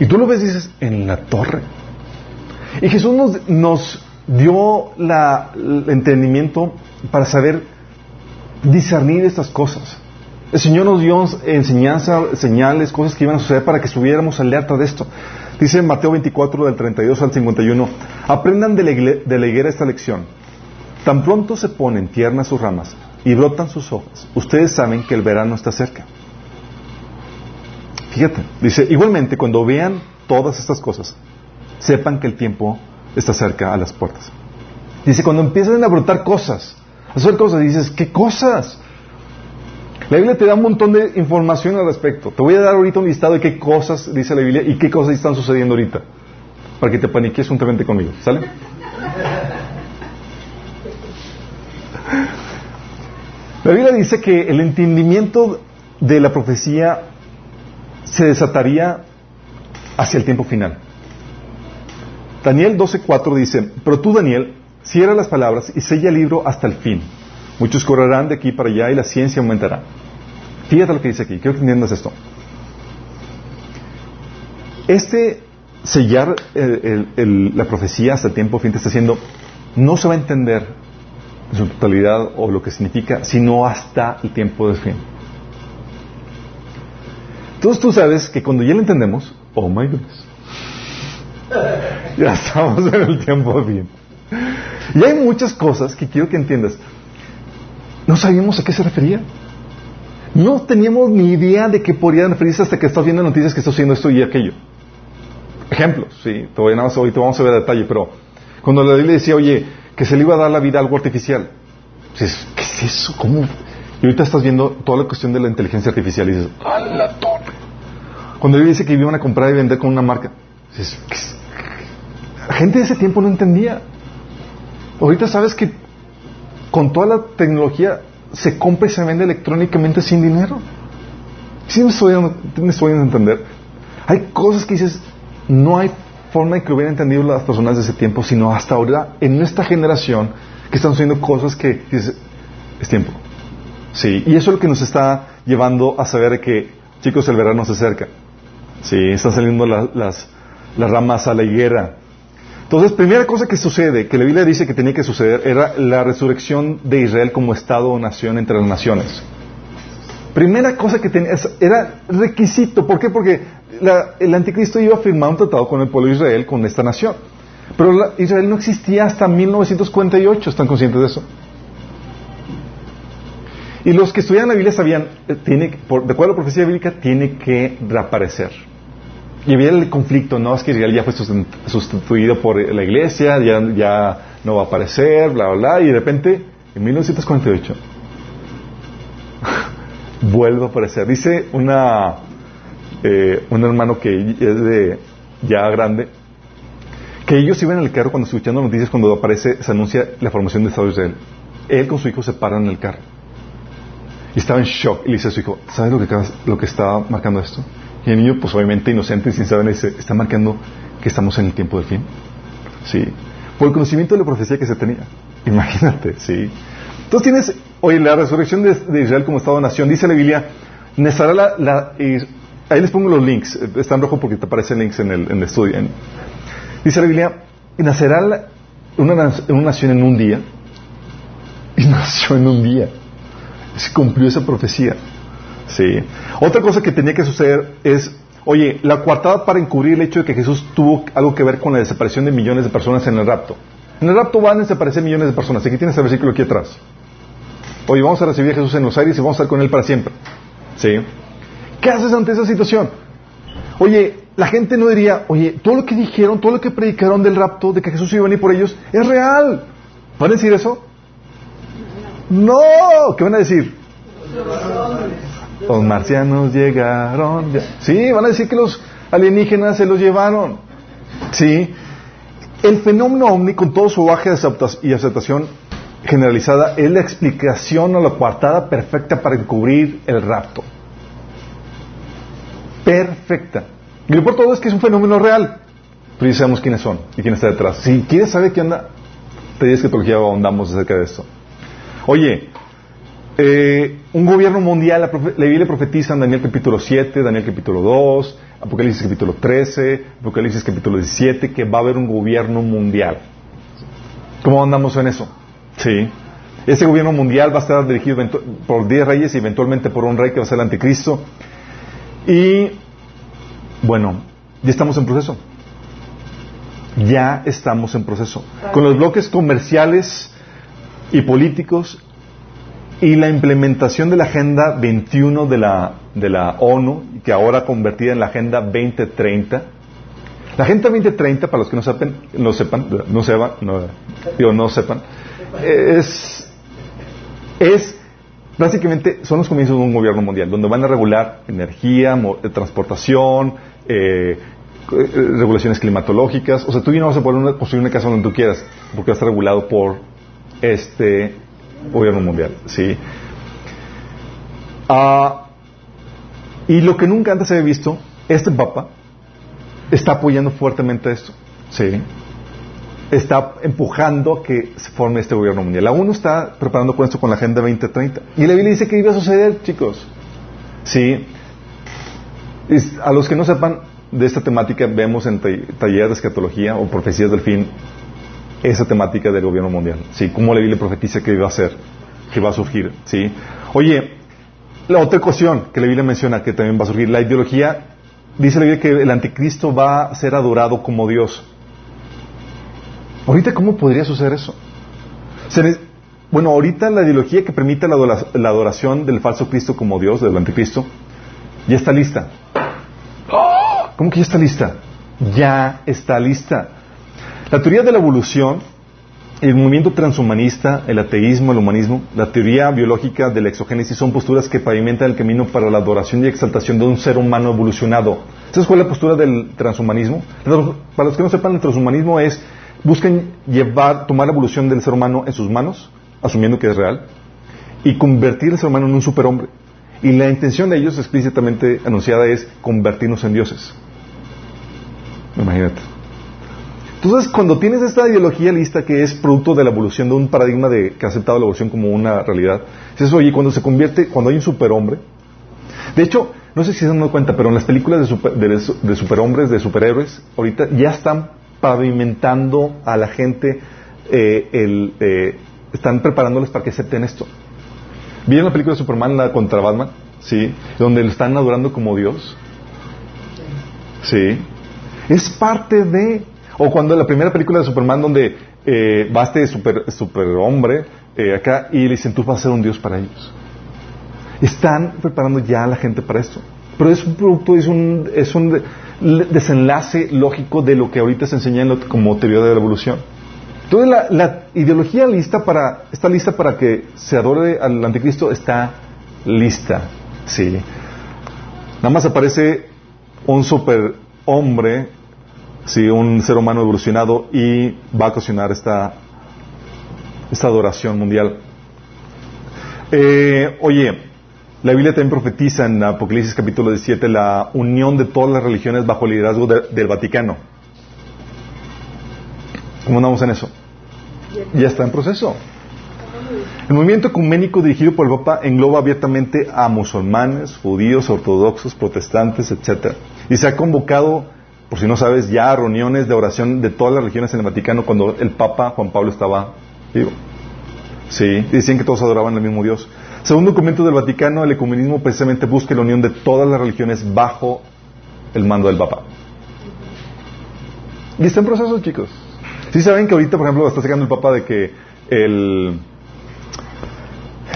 Y tú lo ves y dices, en la torre. Y Jesús nos, nos dio la, el entendimiento para saber discernir estas cosas. El Señor nos dio enseñanza, señales, cosas que iban a suceder para que estuviéramos alerta de esto. Dice en Mateo 24, del 32 al 51, aprendan de la, de la higuera esta lección. Tan pronto se ponen tiernas sus ramas y brotan sus hojas, ustedes saben que el verano está cerca. Fíjate, dice, igualmente cuando vean todas estas cosas, sepan que el tiempo está cerca a las puertas. Dice, cuando empiezan a brotar cosas, a hacer cosas, dices, ¿qué cosas? La Biblia te da un montón de información al respecto. Te voy a dar ahorita un listado de qué cosas dice la Biblia y qué cosas están sucediendo ahorita. Para que te paniques juntamente conmigo. ¿Sale? *laughs* La Biblia dice que el entendimiento de la profecía se desataría hacia el tiempo final. Daniel 12:4 dice, pero tú Daniel, cierra las palabras y sella el libro hasta el fin. Muchos correrán de aquí para allá y la ciencia aumentará. Fíjate lo que dice aquí, quiero que entiendas esto. Este sellar la profecía hasta el tiempo fin te está haciendo, no se va a entender en su totalidad o lo que significa, sino hasta el tiempo del fin. Entonces tú sabes que cuando ya lo entendemos, oh my goodness, ya estamos en el tiempo fin. Y hay muchas cosas que quiero que entiendas. No sabíamos a qué se refería. No teníamos ni idea de qué podrían referirse hasta que estás viendo noticias que está haciendo esto y aquello. Ejemplos, sí, todavía nada más hoy te vamos a ver a detalle, pero cuando la Biblia decía, oye, que se le iba a dar la vida a algo artificial, dices, ¿qué es eso? ¿Cómo? Y ahorita estás viendo toda la cuestión de la inteligencia artificial y dices, ¡a la torre! Cuando él dice que iban a comprar y vender con una marca. La gente de ese tiempo no entendía. Ahorita sabes que con toda la tecnología se compra y se vende electrónicamente sin dinero. ¿Sí me estoy, me estoy entender? Hay cosas que dices, no hay forma de que hubieran entendido las personas de ese tiempo, sino hasta ahora, en nuestra generación, que están haciendo cosas que dices, es tiempo. Sí, y eso es lo que nos está llevando a saber que, chicos, el verano se acerca. Sí, están saliendo las, las ramas a la higuera. Entonces, primera cosa que sucede, que la Biblia dice que tenía que suceder, era la resurrección de Israel como Estado o nación entre las naciones. Primera cosa que tenía, era requisito. ¿Por qué? Porque el anticristo iba a firmar un tratado con el pueblo de Israel, con esta nación. Pero Israel no existía hasta 1948, ¿están conscientes de eso? Y los que estudian la Biblia sabían, eh, tiene, por, de acuerdo a la profecía bíblica, tiene que reaparecer. Y había el conflicto, no, es que Israel ya fue sustituido por la iglesia, ya, ya no va a aparecer, bla, bla, bla, y de repente, en 1948, *laughs* vuelve a aparecer. Dice una, eh, un hermano que es de ya grande, que ellos iban en el carro cuando escuchando noticias, cuando aparece, se anuncia la formación de Estado de Israel. Él con su hijo se paran en el carro. Y estaba en shock. Y le dice a su hijo, ¿sabes lo que, lo que está marcando esto? Y el niño, pues obviamente inocente y sin saber, le dice, está marcando que estamos en el tiempo del fin. Sí. Por el conocimiento de la profecía que se tenía. *laughs* Imagínate, sí. Entonces tienes, oye, la resurrección de, Israel como Estado-nación, dice la Biblia, necesitará la, la ahí les pongo los links, está en rojo porque te aparecen links en el, en el estudio. dice la Biblia, nacerá una, una nación en un día, y *laughs* nació en un día. Se cumplió esa profecía. Sí. Otra cosa que tenía que suceder es, oye, la coartada para encubrir el hecho de que Jesús tuvo algo que ver con la desaparición de millones de personas en el rapto. En el rapto van a desaparecer millones de personas. Aquí tienes el versículo aquí atrás. Oye, vamos a recibir a Jesús en los aires y vamos a estar con Él para siempre. ¿Sí? ¿Qué haces ante esa situación? Oye, la gente no diría, oye, todo lo que dijeron, todo lo que predicaron del rapto, de que Jesús iba a venir por ellos, es real. ¿Van a decir eso? No, ¿qué van a decir? Los marcianos llegaron. Sí, van a decir que los alienígenas se los llevaron. Sí. El fenómeno ovni, con todo su baja y aceptación generalizada, es la explicación o la coartada perfecta para encubrir el rapto. Perfecta. Y lo por todo es que es un fenómeno real. Pero ya sabemos quiénes son y quién está detrás. Si quieres saber qué anda, te dices que aquí ahondamos acerca de esto. Oye, eh, un gobierno mundial, la, Biblia profetiza en Daniel capítulo 7, Daniel capítulo 2, Apocalipsis capítulo 13, Apocalipsis capítulo 17, que va a haber un gobierno mundial. ¿Cómo andamos en eso? Sí. Ese gobierno mundial va a estar dirigido por 10 reyes y eventualmente por un rey que va a ser el anticristo. Y, bueno, ya estamos en proceso. Ya estamos en proceso. Con los bloques comerciales y políticos y la implementación de la Agenda 21 de la, de la ONU, que ahora convertida en la Agenda 2030. La Agenda 2030, para los que no sepan, no sepan, no sepan, no, no sepan, es, es básicamente son los comienzos de un gobierno mundial, donde van a regular energía, transportación, eh, eh, regulaciones climatológicas. O sea, tú ya no vas a poder construir una casa donde tú quieras, porque va a estar regulado por este gobierno mundial, ¿sí? Ah, y lo que nunca antes había visto, este Papa está apoyando fuertemente esto, ¿sí? Está empujando a que se forme este gobierno mundial. La ONU está preparando con esto con la Agenda 2030. Y la Biblia dice que iba a suceder, chicos. ¿Sí? a los que no sepan de esta temática, vemos en talleres de escatología o profecías del fin esa temática del gobierno mundial, ¿sí? Cómo la Biblia profetiza que va a ser, que va a surgir, ¿sí? Oye, la otra ecuación que la Biblia menciona que también va a surgir, la ideología, dice la Biblia que el anticristo va a ser adorado como Dios. Ahorita, ¿cómo podría suceder eso? Bueno, ahorita la ideología que permite la, adora- la adoración del falso Cristo como Dios, del anticristo, ya está lista. ¿Cómo que ya está lista? Ya está lista. La teoría de la evolución, el movimiento transhumanista, el ateísmo, el humanismo, la teoría biológica de la exogénesis son posturas que pavimentan el camino para la adoración y exaltación de un ser humano evolucionado. ¿Sabes cuál es la postura del transhumanismo? Para los que no sepan, el transhumanismo es, buscan llevar, tomar la evolución del ser humano en sus manos, asumiendo que es real, y convertir al ser humano en un superhombre. Y la intención de ellos, explícitamente anunciada, es convertirnos en dioses. Imagínate. Entonces, cuando tienes esta ideología lista que es producto de la evolución de un paradigma de, que ha aceptado la evolución como una realidad, dices, oye, cuando se convierte, cuando hay un superhombre, de hecho, no sé si se han dado cuenta, pero en las películas de, super- de, de superhombres, de superhéroes, ahorita ya están pavimentando a la gente, eh, el, eh, están preparándoles para que acepten esto. ¿Vieron la película de Superman contra Batman? Sí, donde lo están adorando como Dios. Sí. Es parte de. O cuando la primera película de Superman donde eh, va este super, superhombre eh, acá y le dicen tú vas a ser un Dios para ellos. Están preparando ya a la gente para esto. Pero es un producto, es un, es un desenlace lógico de lo que ahorita se enseña como teoría de la evolución. Entonces la, la ideología lista para, está lista para que se adore al anticristo, está lista. Sí. Nada más aparece un superhombre, sí, un ser humano evolucionado y va a ocasionar esta, esta adoración mundial. Eh, oye, la Biblia también profetiza en Apocalipsis capítulo 17 la unión de todas las religiones bajo el liderazgo de- del Vaticano. ¿Cómo andamos en eso? Ya está en proceso. El movimiento ecuménico dirigido por el Papa engloba abiertamente a musulmanes, judíos, ortodoxos, protestantes, etc. Y se ha convocado, por si no sabes, ya reuniones de oración de todas las religiones en el Vaticano cuando el Papa Juan Pablo estaba vivo. Sí, decían que todos adoraban al mismo Dios. Según documentos del Vaticano, el ecumenismo precisamente busca la unión de todas las religiones bajo el mando del Papa. Y está en proceso, chicos. Sí saben que ahorita, por ejemplo, está sacando el Papa de que el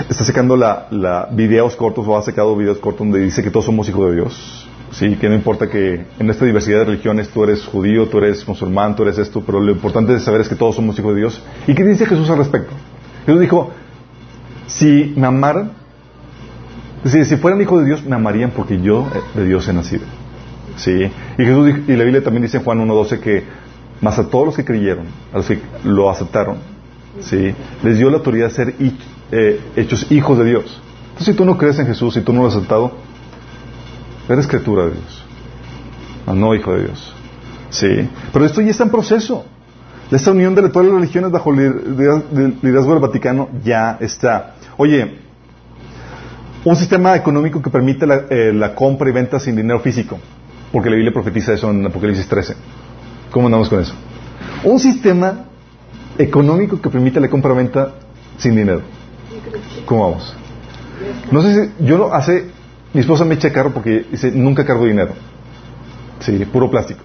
está sacando la, la videos cortos o ha sacado videos cortos donde dice que todos somos hijos de Dios. Sí, que no importa que en esta diversidad de religiones tú eres judío, tú eres musulmán, tú eres esto, pero lo importante de saber es que todos somos hijos de Dios. ¿Y qué dice Jesús al respecto? Jesús dijo, si me amaran, decir, si fueran hijos de Dios, me amarían porque yo eh, de Dios he nacido. Sí. Y Jesús y la Biblia también dice en Juan 1.12 que más a todos los que creyeron, a los que lo aceptaron, sí, les dio la autoridad de ser eh, hechos hijos de Dios. Entonces, si tú no crees en Jesús, si tú no lo has aceptado, eres criatura de Dios, mas no hijo de Dios. Sí. Pero esto ya está en proceso. Esta unión de todas las religiones bajo el liderazgo del Vaticano ya está. Oye, un sistema económico que permite la, eh, la compra y venta sin dinero físico, porque la Biblia profetiza eso en Apocalipsis 13. ¿Cómo andamos con eso? Un sistema económico que permite la compra y venta sin dinero. ¿Cómo vamos? No sé si yo hace, mi esposa me echa carro porque dice nunca cargo dinero. Sí, puro plástico.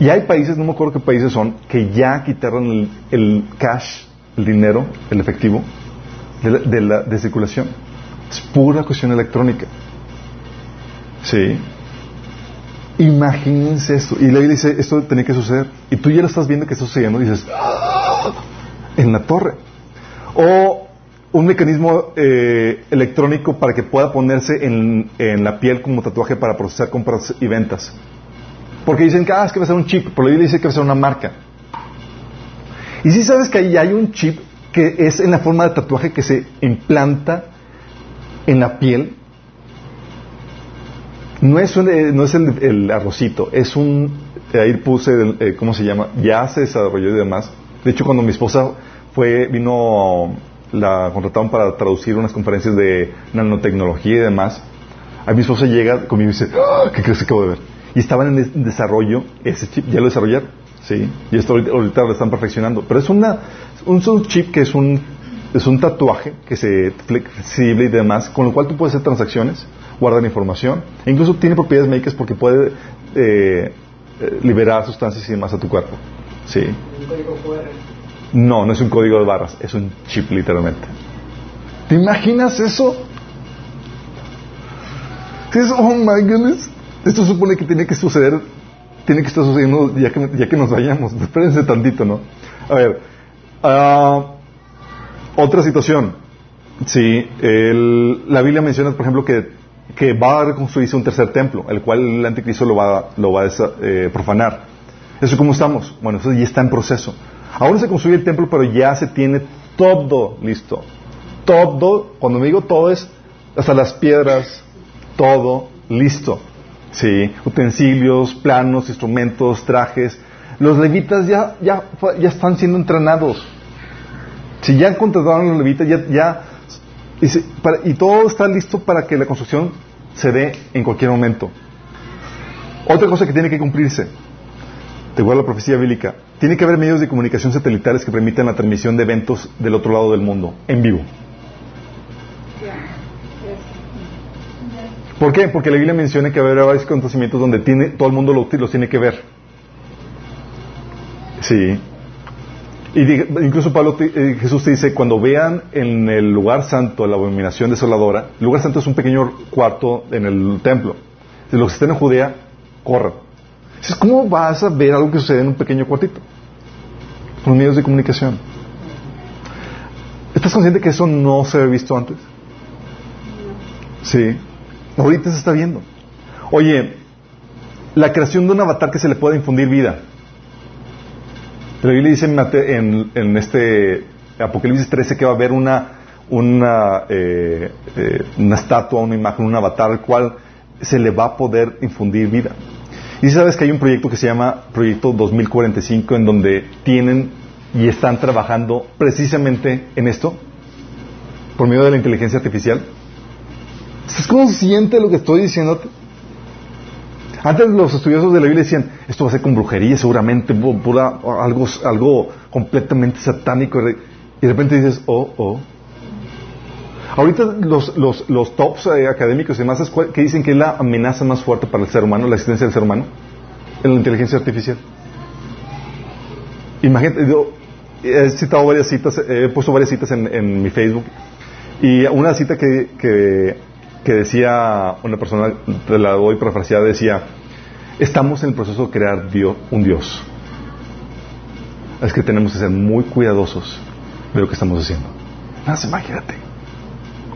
Y hay países, no me acuerdo qué países son, que ya quitaron el, cash, el dinero, el efectivo, de, la- de la, de circulación. Es pura cuestión electrónica. Sí. Imagínense esto. Y Biblia dice, esto tenía que suceder. Y tú ya lo estás viendo que está sucediendo y dices, "Ah", en la torre. O un mecanismo eh, electrónico para que pueda ponerse en, en la piel como tatuaje para procesar compras y ventas. Porque dicen que, ah, es que va a ser un chip, pero la Biblia dice que va a ser una marca. Y si sabes que ahí hay un chip que es en la forma de tatuaje que se implanta en la piel. No es, un, eh, no es el, el arrocito, es un... Ahí puse, el, eh, ¿cómo se llama? Ya se desarrolló y demás. De hecho, cuando mi esposa fue, vino, la contrataron para traducir unas conferencias de nanotecnología y demás. A mi esposa llega conmigo y dice, "Ah, ¿qué crees que acabo de ver? Y estaban en des- desarrollo ese chip, ya lo desarrollaron, ¿sí? Y esto ahorita, ahorita lo están perfeccionando. Pero es una, un, un chip que es un, es un tatuaje que se flexible y demás, con lo cual tú puedes hacer transacciones, guardar información, e incluso tiene propiedades médicas porque puede eh, eh, liberar sustancias y demás a tu cuerpo, ¿sí? No, no es un código de barras, es un chip literalmente. ¿Te imaginas eso? Es, oh my goodness. Esto supone que tiene que suceder, tiene que estar sucediendo ya que, ya que nos vayamos. Espérense tantito, ¿no? A ver, ah, otra situación. Sí, la Biblia menciona, por ejemplo, que, que, va a reconstruirse un tercer templo, el cual el anticristo lo va, lo va a eh, profanar. ¿Eso cómo estamos? Bueno, eso ya está en proceso. Ahora se construye el templo, pero ya se tiene todo listo. Todo, cuando me digo todo es hasta las piedras, todo listo. Sí, utensilios, planos, instrumentos, trajes. Los levitas ya, ya, ya están siendo entrenados. Si ya contrataron los levitas, ya, ya y, todo está listo para que la construcción se dé en cualquier momento. Otra cosa que tiene que cumplirse, de acuerdo a la profecía bíblica, tiene que haber medios de comunicación satelitales que permitan la transmisión de eventos del otro lado del mundo, en vivo. ¿Por qué? Porque la Biblia menciona que habrá varios acontecimientos donde tiene, todo el mundo los, tiene que ver. Sí. Y incluso Pablo eh, Jesús te dice, cuando vean en el lugar santo la abominación desoladora, el lugar santo es un pequeño cuarto en el templo. Si los que estén en Judea, corran. ¿Cómo vas a ver algo que sucede en un pequeño cuartito? Con medios de comunicación. ¿Estás consciente que eso no se había visto antes? Sí. Ahorita se está viendo. Oye, la creación de un avatar que se le pueda infundir vida. La Biblia dice en, en, este Apocalipsis 13 que va a haber una, una, eh, eh, una estatua, una imagen, un avatar al cual se le va a poder infundir vida. Y sabes que hay un proyecto que se llama Proyecto 2045 en donde tienen y están trabajando precisamente en esto, por medio de la inteligencia artificial. ¿Estás consciente de lo que estoy diciéndote? Antes los estudiosos de la Biblia decían, esto va a ser con brujería seguramente, pura, algo, algo completamente satánico. Y de repente dices, oh, oh. Ahorita los, los, los tops eh, académicos y demás que dicen que es la amenaza más fuerte para el ser humano, la existencia del ser humano, en la inteligencia artificial. Imagínate, yo he citado varias citas, he puesto varias citas en, en mi Facebook y una cita que, que decía una persona, te la doy parafraseada, decía, estamos en el proceso de crear Dios, un Dios. Es que tenemos que ser muy cuidadosos de lo que estamos haciendo. Nada, imagínate.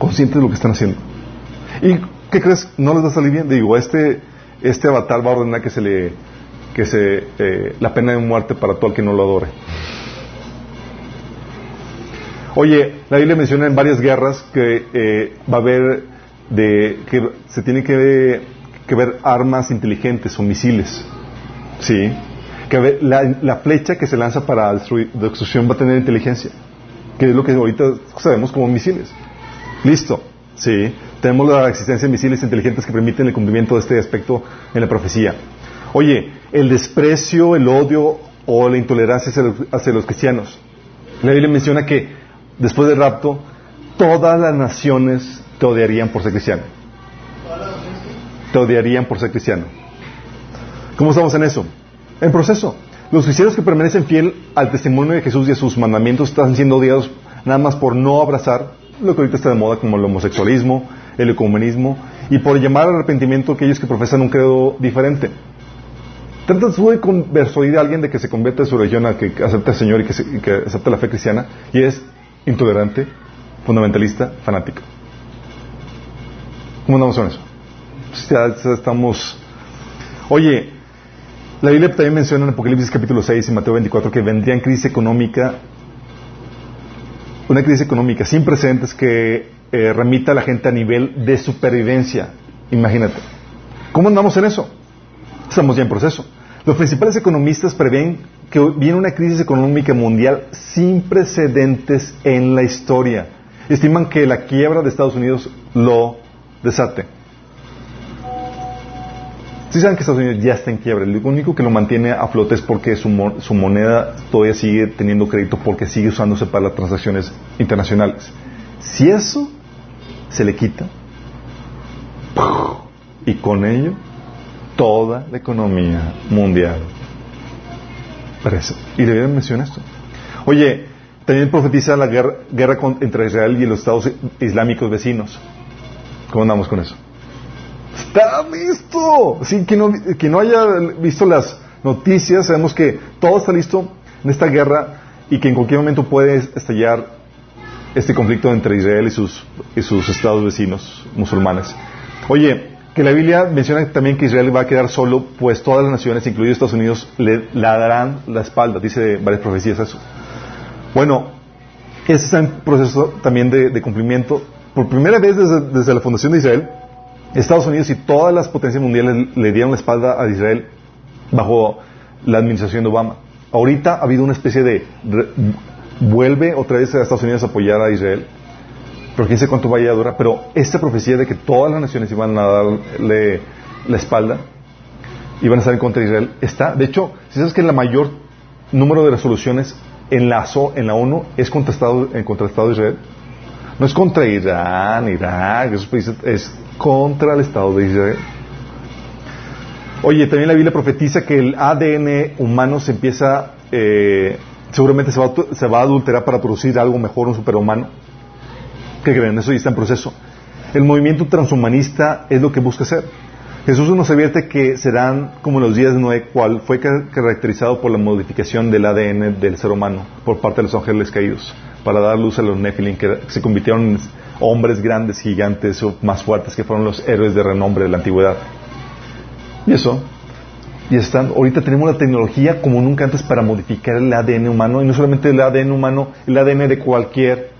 Conscientes de lo que están haciendo. ¿Y qué crees? No les va a salir bien. Digo, este, este avatar va a ordenar que se le, que se, eh, la pena de muerte para todo el que no lo adore. Oye, la Biblia menciona en varias guerras que eh, va a haber de que se tiene que, ver armas inteligentes o misiles. ¿Sí? Que la, flecha que se lanza para destrucción va a tener inteligencia. Que es lo que ahorita sabemos como misiles. Listo. Sí. Tenemos la existencia de misiles inteligentes que permiten el cumplimiento de este aspecto en la profecía. Oye, el desprecio, el odio o la intolerancia hacia los, hacia los cristianos. La Biblia menciona que después del rapto, todas las naciones te odiarían por ser cristiano. Te odiarían por ser cristiano. ¿Cómo estamos en eso? En proceso. Los cristianos que permanecen fiel al testimonio de Jesús y a sus mandamientos están siendo odiados nada más por no abrazar lo que ahorita está de moda como el homosexualismo, el ecumenismo y por llamar al arrepentimiento a aquellos que profesan un credo diferente. Tratas tú de convertir a alguien de que se convierta de su religión a que acepte al Señor y que, y que acepte la fe cristiana y es intolerante, fundamentalista, fanático. ¿Cómo andamos con eso? Pues ya estamos. Oye, la Biblia también menciona en Apocalipsis capítulo 6 y Mateo 24 que vendrían crisis económica, una crisis económica sin precedentes que eh, remita a la gente a nivel de supervivencia. Imagínate. ¿Cómo andamos en eso? Estamos ya en proceso. Los principales economistas prevén que viene una crisis económica mundial sin precedentes en la historia. Estiman que la quiebra de Estados Unidos lo desate. Si saben que Estados Unidos ya está en quiebra, lo único que lo mantiene a flote es porque su, moneda todavía sigue teniendo crédito porque sigue usándose para las transacciones internacionales. Si eso se le quita, y con ello toda la economía mundial. Y debieron mencionar esto. Oye, también profetiza la guerra, guerra entre Israel y los estados islámicos vecinos. ¿Cómo andamos con eso? Está listo. Sí, quien no, quien no haya visto las noticias, sabemos que todo está listo en esta guerra y que en cualquier momento puede estallar este conflicto entre Israel y sus, y sus estados vecinos musulmanes. Oye, que la Biblia menciona también que Israel va a quedar solo, pues todas las naciones, incluidos Estados Unidos, le, le darán la espalda. Dice varias profecías eso. Bueno, ese está en proceso también de, de cumplimiento. Por primera vez desde, desde la fundación de Israel, Estados Unidos y todas las potencias mundiales le dieron la espalda a Israel bajo la administración de Obama. Ahorita ha habido una especie de... re- vuelve otra vez a Estados Unidos a apoyar a Israel, pero quién sabe cuánto vaya a durar. Pero esta profecía de que todas las naciones iban a darle la espalda, iban a estar en contra de Israel, está. De hecho, si sabes que el mayor número de resoluciones en la, en la ONU es contra, Estado, contra el Estado de Israel. No es contra Irán, Irak, esos países, es contra el Estado de Israel. Oye, también la Biblia profetiza que el ADN humano se empieza, eh, seguramente se va, se va a adulterar para producir algo mejor, un superhumano. ¿Qué creen? Eso ya está en proceso. El movimiento transhumanista es lo que busca hacer. Jesús nos advierte que serán como los días de Noé, cual fue ca- caracterizado por la modificación del ADN del ser humano por parte de los ángeles caídos, para dar luz a los Nephilim, que se convirtieron en hombres grandes, gigantes o más fuertes, que fueron los héroes de renombre de la antigüedad. Y eso, y están, ahorita tenemos la tecnología como nunca antes para modificar el ADN humano, y no solamente el ADN humano, el ADN de cualquier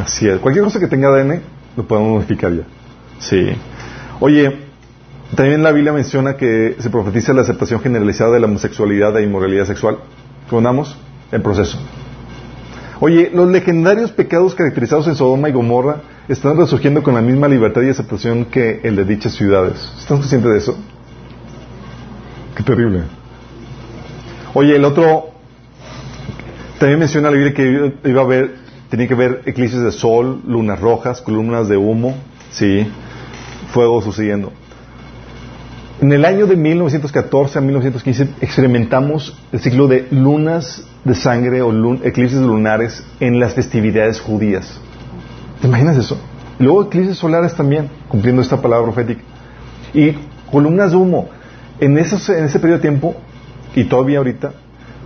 Así es. Cualquier cosa que tenga ADN lo podemos modificar ya. Sí. Oye, también la Biblia menciona que se profetiza la aceptación generalizada de la homosexualidad e inmoralidad sexual. ¿Cómo andamos? En proceso. Oye, los legendarios pecados caracterizados en Sodoma y Gomorra están resurgiendo con la misma libertad y aceptación que el de dichas ciudades. ¿Están conscientes de eso? Qué terrible. Oye, el otro también menciona la Biblia que iba a haber, tenía que haber eclipses de sol, lunas rojas, columnas de humo, sí, fuego sucediendo. En el año de 1914 a 1915 experimentamos el ciclo de lunas de sangre o lun- eclipses lunares en las festividades judías. ¿Te imaginas eso? Y luego eclipses solares también, cumpliendo esta palabra profética. Y columnas de humo. En, esos, en ese periodo de tiempo, y todavía ahorita,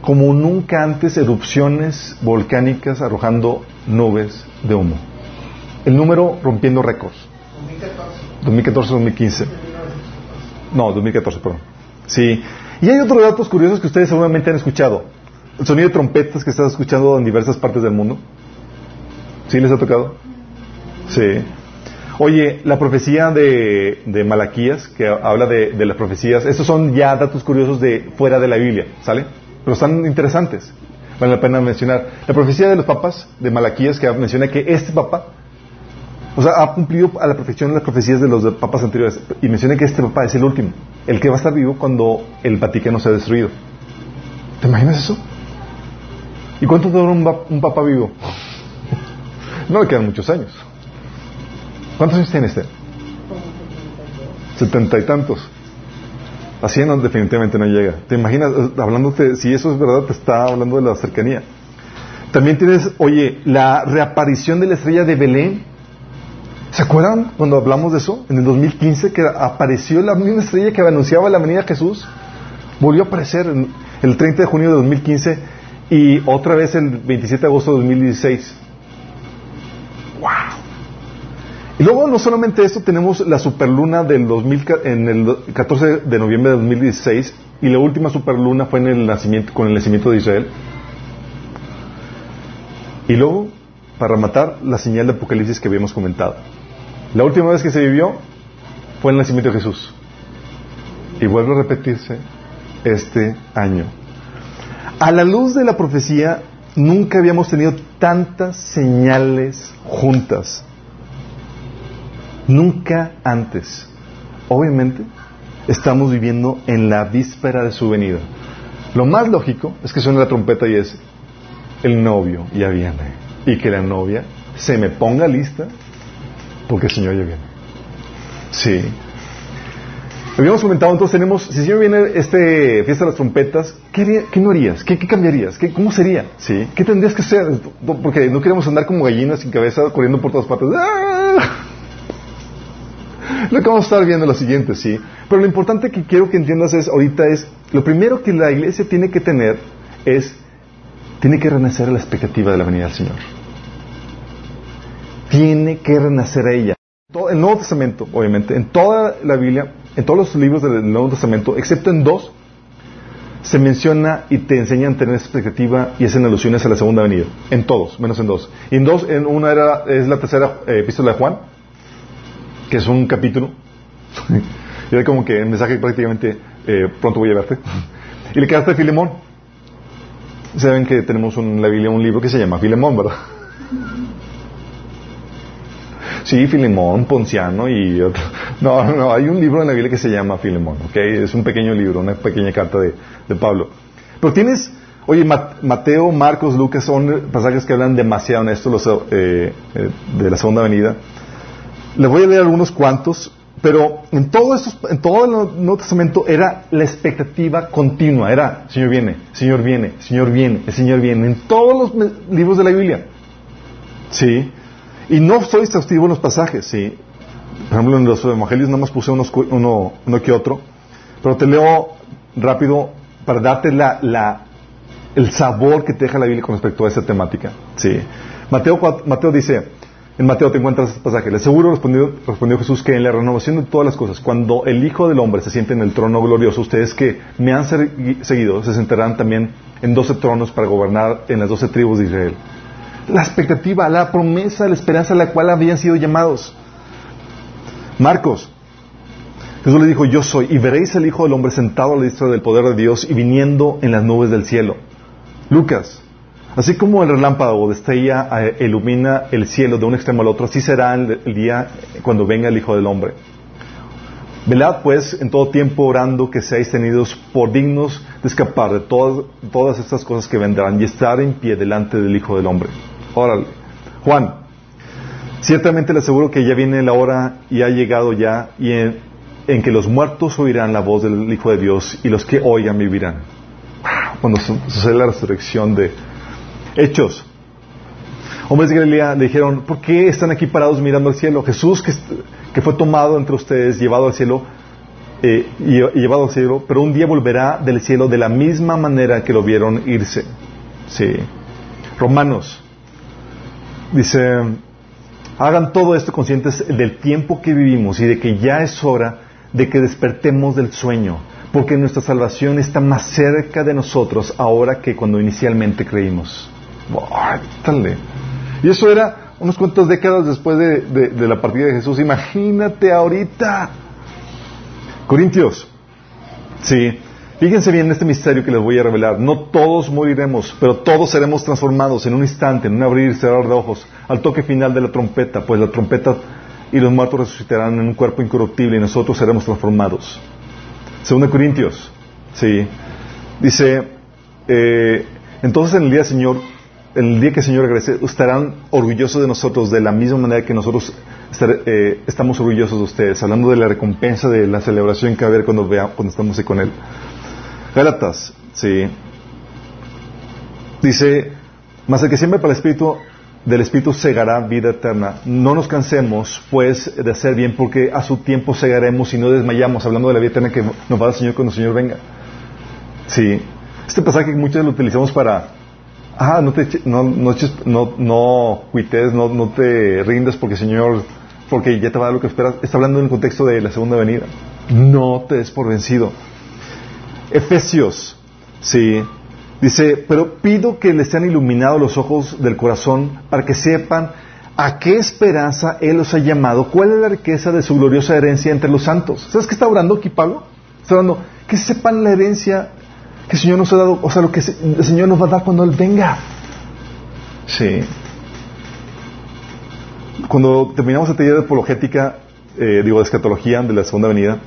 como nunca antes, erupciones volcánicas arrojando nubes de humo. El número rompiendo récords. 2014-2015. No, 2014, perdón. Sí. Y hay otros datos curiosos que ustedes seguramente han escuchado. El sonido de trompetas que estás escuchando en diversas partes del mundo. ¿Sí les ha tocado? Sí. Oye, la profecía de, de Malaquías, que habla de, de las profecías, estos son ya datos curiosos de fuera de la Biblia, ¿sale? Pero están interesantes. Vale la pena mencionar. La profecía de los papas de Malaquías, que menciona que este papa, o sea, ha cumplido a la perfección las profecías de los papas anteriores, y menciona que este papa es el último, el que va a estar vivo cuando el Vaticano sea destruido. ¿Te imaginas eso? ¿Y cuánto dura un, un papa vivo? *laughs* No le quedan muchos años. ¿Cuántos años tiene este? Setenta y tantos. Así no, definitivamente no llega. ¿Te imaginas? Eh, Hablándote, si eso es verdad, te está hablando de la cercanía. También tienes, oye, la reaparición de la estrella de Belén. ¿Se acuerdan cuando hablamos de eso? En el 2015, que apareció la misma estrella que anunciaba la venida de Jesús. Volvió a aparecer el 30 de junio de 2015 y otra vez el 27 de agosto de 2016. ¡Wow! Y luego no solamente esto, tenemos la superluna del 2000, ca- en el 14 de noviembre de 2016 y la última superluna fue en el nacimiento, con el nacimiento de Israel. Y luego, para matar, la señal de Apocalipsis que habíamos comentado. La última vez que se vivió fue el nacimiento de Jesús. Y vuelve a repetirse este año. A la luz de la profecía, nunca habíamos tenido tantas señales juntas. Nunca antes. Obviamente, estamos viviendo en la víspera de su venida. Lo más lógico es que suene la trompeta y es, el novio ya viene. Y que la novia se me ponga lista porque el Señor ya viene. Sí. Habíamos comentado, entonces tenemos, si el Señor viene este fiesta de las trompetas, ¿qué, haría- qué no harías? ¿Qué, qué cambiarías? ¿Qué, ¿Cómo sería? ¿Sí? ¿Qué tendrías que hacer? Porque no queremos andar como gallinas sin cabeza corriendo por todas partes. ¡Ah! Lo que vamos a estar viendo es lo siguiente, sí. Pero lo importante que quiero que entiendas es, ahorita es, lo primero que la iglesia tiene que tener es, tiene que renacer a la expectativa de la venida del Señor. Tiene que renacer a ella. Todo, el Nuevo Testamento, obviamente, en toda la Biblia, en todos los libros del Nuevo Testamento, excepto en dos, se menciona y te enseñan a tener expectativa y hacen alusiones a la segunda venida. En todos, menos en dos. Y en dos, en una era, es la tercera eh, epístola de Juan, que es un capítulo. y era como que el mensaje prácticamente, eh, pronto voy a verte. y la carta de Filemón. Saben que tenemos en la Biblia un libro que se llama Filemón, ¿verdad? Sí, Filemón, Ponciano y otro. No, no, hay un libro en la Biblia que se llama Filemón, ¿ok? Es un pequeño libro, una pequeña carta de, Pablo. Pero tienes, oye, Ma- Mateo, Marcos, Lucas son pasajes que hablan demasiado en esto eh, eh, de la segunda venida. Les voy a leer algunos cuantos, pero en todo, estos, en todo el Nuevo Testamento era la expectativa continua, era, Señor viene, Señor viene, Señor viene, el Señor viene, en todos los libros de la Biblia. Sí. Y no soy exhaustivo en los pasajes, sí. Por ejemplo, en los evangelios nada más puse uno, uno que otro, pero te leo rápido para darte la, el sabor que te deja la Biblia con respecto a esta temática. Sí. Mateo, Mateo dice, en Mateo te encuentras este pasaje, le aseguro, respondió, respondió Jesús, que en la renovación de todas las cosas, cuando el Hijo del Hombre se siente en el trono glorioso, ustedes que me han segui- seguido se sentarán también en doce tronos para gobernar en las doce tribus de Israel la expectativa, la promesa, la esperanza a la cual habían sido llamados. Marcos, Jesús le dijo, yo soy, y veréis al Hijo del Hombre sentado a la diestra del poder de Dios y viniendo en las nubes del cielo. Lucas, así como el relámpago destellía, eh, ilumina el cielo de un extremo al otro, así será el, el día cuando venga el Hijo del Hombre. Velad pues en todo tiempo orando que seáis tenidos por dignos de escapar de todas, todas estas cosas que vendrán y estar en pie delante del Hijo del Hombre. Órale. Juan, ciertamente le aseguro que ya viene la hora y ha llegado ya y en, que los muertos oirán la voz del Hijo de Dios y los que oigan vivirán. Cuando su- sucede la resurrección de Hechos. Hombres de Galilea le dijeron, ¿por qué están aquí parados mirando al cielo? Jesús que, que fue tomado entre ustedes, llevado al cielo, eh, y, y llevado al cielo, pero un día volverá del cielo de la misma manera que lo vieron irse. Sí. Romanos dice, hagan todo esto conscientes del tiempo que vivimos y de que ya es hora de que despertemos del sueño, porque nuestra salvación está más cerca de nosotros ahora que cuando inicialmente creímos. Órale. Y eso era unos cuantos décadas después de, de- de la partida de Jesús. Imagínate ahorita. Corintios. Sí. Fíjense bien en este misterio que les voy a revelar. No todos moriremos, pero todos seremos transformados en un instante, en un abrir y cerrar de ojos, al toque final de la trompeta, pues la trompeta y los muertos resucitarán en un cuerpo incorruptible y nosotros seremos transformados. Segunda Corintios. Sí. Dice, eh, entonces en el día Señor, en el día que el Señor regrese, estarán orgullosos de nosotros de la misma manera que nosotros eh, estamos orgullosos de ustedes, hablando de la recompensa de la celebración que va a haber cuando, vea, cuando estamos ahí con Él. Gálatas, sí. Dice, mas el que siempre para el Espíritu del Espíritu segará vida eterna. No nos cansemos, pues, de hacer bien, porque a su tiempo segaremos y no desmayamos, hablando de la vida eterna que nos va el Señor cuando el Señor venga. Sí. Este pasaje que muchos lo utilizamos para, ah, no te, no, no, no, no cuites, no, no te rindas porque el Señor, porque ya te va a dar lo que esperas. Está hablando en el contexto de la segunda venida. No te des por vencido. Efesios, sí, dice, pero pido que les sean iluminados los ojos del corazón para que sepan a qué esperanza Él los ha llamado, cuál es la riqueza de su gloriosa herencia entre los santos. ¿Sabes qué está orando aquí Pablo? Está orando que sepan la herencia que el Señor nos ha dado, o sea, lo que el Señor nos va a dar cuando Él venga. Sí. Cuando terminamos el taller de apologética, eh, digo, de escatología de la segunda venida,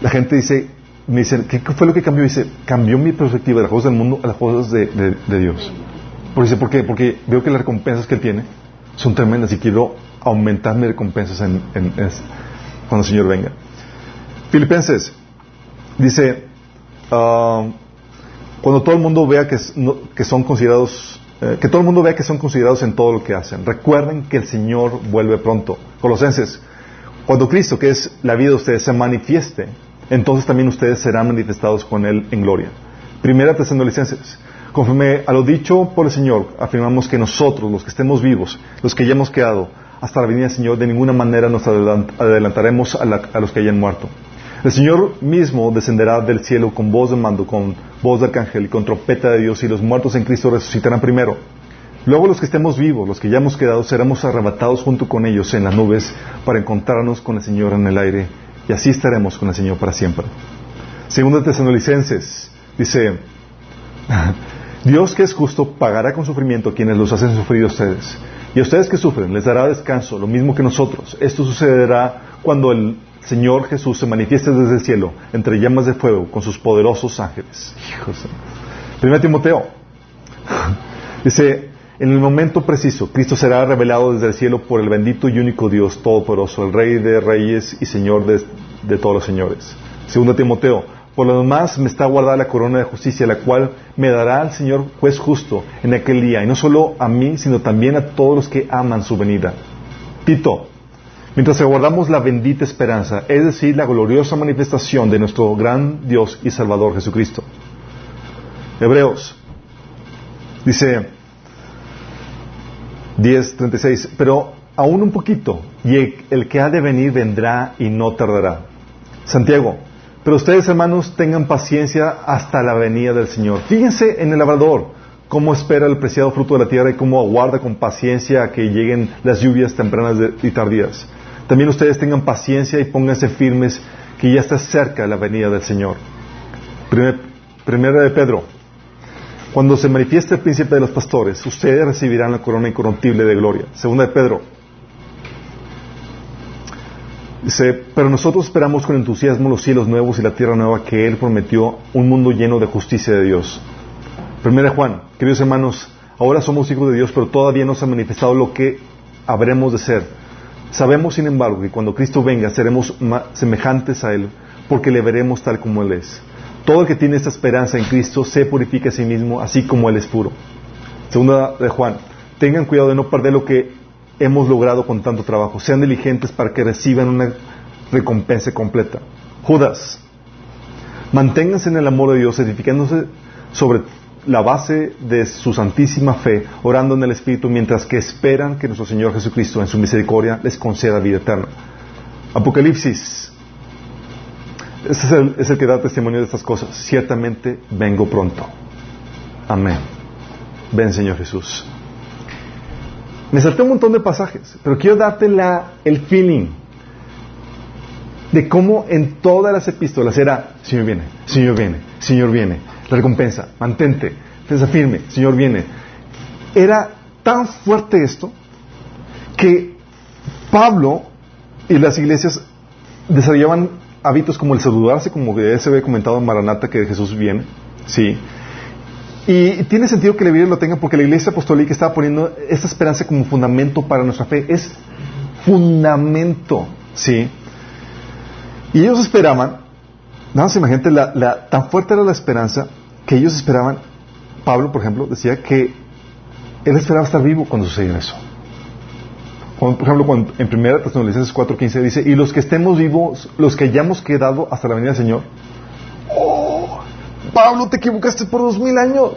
la gente dice, me dicen, ¿qué fue lo que cambió? Dice, cambió mi perspectiva de las cosas del mundo a las cosas de, de- de Dios. Porque dice, ¿por qué? Porque veo que las recompensas que Él tiene son tremendas y quiero aumentar mis recompensas en, en- en- cuando el Señor venga. Filipenses dice, ah, cuando todo el mundo vea que, que son considerados, eh, que todo el mundo vea que son considerados en todo lo que hacen. Recuerden que el Señor vuelve pronto. Colosenses, cuando Cristo, que es la vida de ustedes, se manifieste, entonces también ustedes serán manifestados con Él en gloria. Primera Tesalonicenses, conforme a lo dicho por el Señor, afirmamos que nosotros, los que estemos vivos, los que ya hemos quedado, hasta la venida del Señor, de ninguna manera nos adelantaremos a, los que hayan muerto. El Señor mismo descenderá del cielo con voz de mando, con voz de arcángel y con trompeta de Dios, y los muertos en Cristo resucitarán primero. Luego los que estemos vivos, los que ya hemos quedado, seremos arrebatados junto con ellos en las nubes para encontrarnos con el Señor en el aire, y así estaremos con el Señor para siempre. Segundo Tesanolicenses dice, *laughs* Dios que es justo pagará con sufrimiento a quienes los hacen sufrir a ustedes y a ustedes que sufren les dará descanso, lo mismo que nosotros. Esto sucederá cuando el Señor Jesús se manifieste desde el cielo, entre llamas de fuego, con sus poderosos ángeles. Primero Timoteo. *laughs* Dice, en el momento preciso, Cristo será revelado desde el cielo por el bendito y único Dios Todopoderoso, el Rey de Reyes y Señor de, todos los señores. Segundo Timoteo. Por lo demás me está guardada la corona de justicia, la cual me dará el Señor juez justo en aquel día, y no solo a mí, sino también a todos los que aman su venida. Tito, mientras aguardamos la bendita esperanza, es decir, la gloriosa manifestación de nuestro gran Dios y Salvador Jesucristo. Hebreos, dice 10.36, pero aún un poquito, y el que ha de venir vendrá y no tardará. Santiago, pero ustedes, hermanos, tengan paciencia hasta la venida del Señor. Fíjense en el labrador, cómo espera el preciado fruto de la tierra y cómo aguarda con paciencia a que lleguen las lluvias tempranas y tardías. También ustedes tengan paciencia y pónganse firmes, que ya está cerca la venida del Señor. primera de Pedro. Cuando se manifieste el príncipe de los pastores, ustedes recibirán la corona incorruptible de gloria. Segunda de Pedro Dice, pero nosotros esperamos con entusiasmo los cielos nuevos y la tierra nueva que Él prometió, un mundo lleno de justicia de Dios. Primera Juan, queridos hermanos, ahora somos hijos de Dios, pero todavía no se ha manifestado lo que habremos de ser. Sabemos, sin embargo, que cuando Cristo venga seremos semejantes a Él, porque le veremos tal como Él es. Todo el que tiene esta esperanza en Cristo se purifica a sí mismo, así como Él es puro. Segunda de Juan, tengan cuidado de no perder lo que hemos logrado con tanto trabajo. Sean diligentes para que reciban una recompensa completa. Judas, manténganse en el amor de Dios, edificándose sobre la base de su santísima fe, orando en el Espíritu, mientras que esperan que nuestro Señor Jesucristo, en su misericordia, les conceda vida eterna. Apocalipsis. Este es el, que da testimonio de estas cosas. Ciertamente vengo pronto. Amén. Ven, Señor Jesús. Me salté un montón de pasajes, pero quiero darte la, el feeling de cómo en todas las epístolas era, Señor viene, Señor viene, Señor viene, la recompensa, mantente, defensa firme, Señor viene. Era tan fuerte esto que Pablo y las iglesias desarrollaban hábitos como el saludarse, como ya se había comentado en Maranata que Jesús viene, sí, y tiene sentido que la Biblia lo tenga porque la iglesia apostólica estaba poniendo esta esperanza como fundamento para nuestra fe. Es fundamento, ¿sí? Y ellos esperaban, nada más imagínate, la, tan fuerte era la esperanza que ellos esperaban, Pablo, por ejemplo, decía que él esperaba estar vivo cuando sucediera eso. Por ejemplo, cuando, en 1 Tesalonicenses 4.15 dice, y los que estemos vivos, los que hayamos quedado hasta la venida del Señor, Pablo, te equivocaste por dos mil años.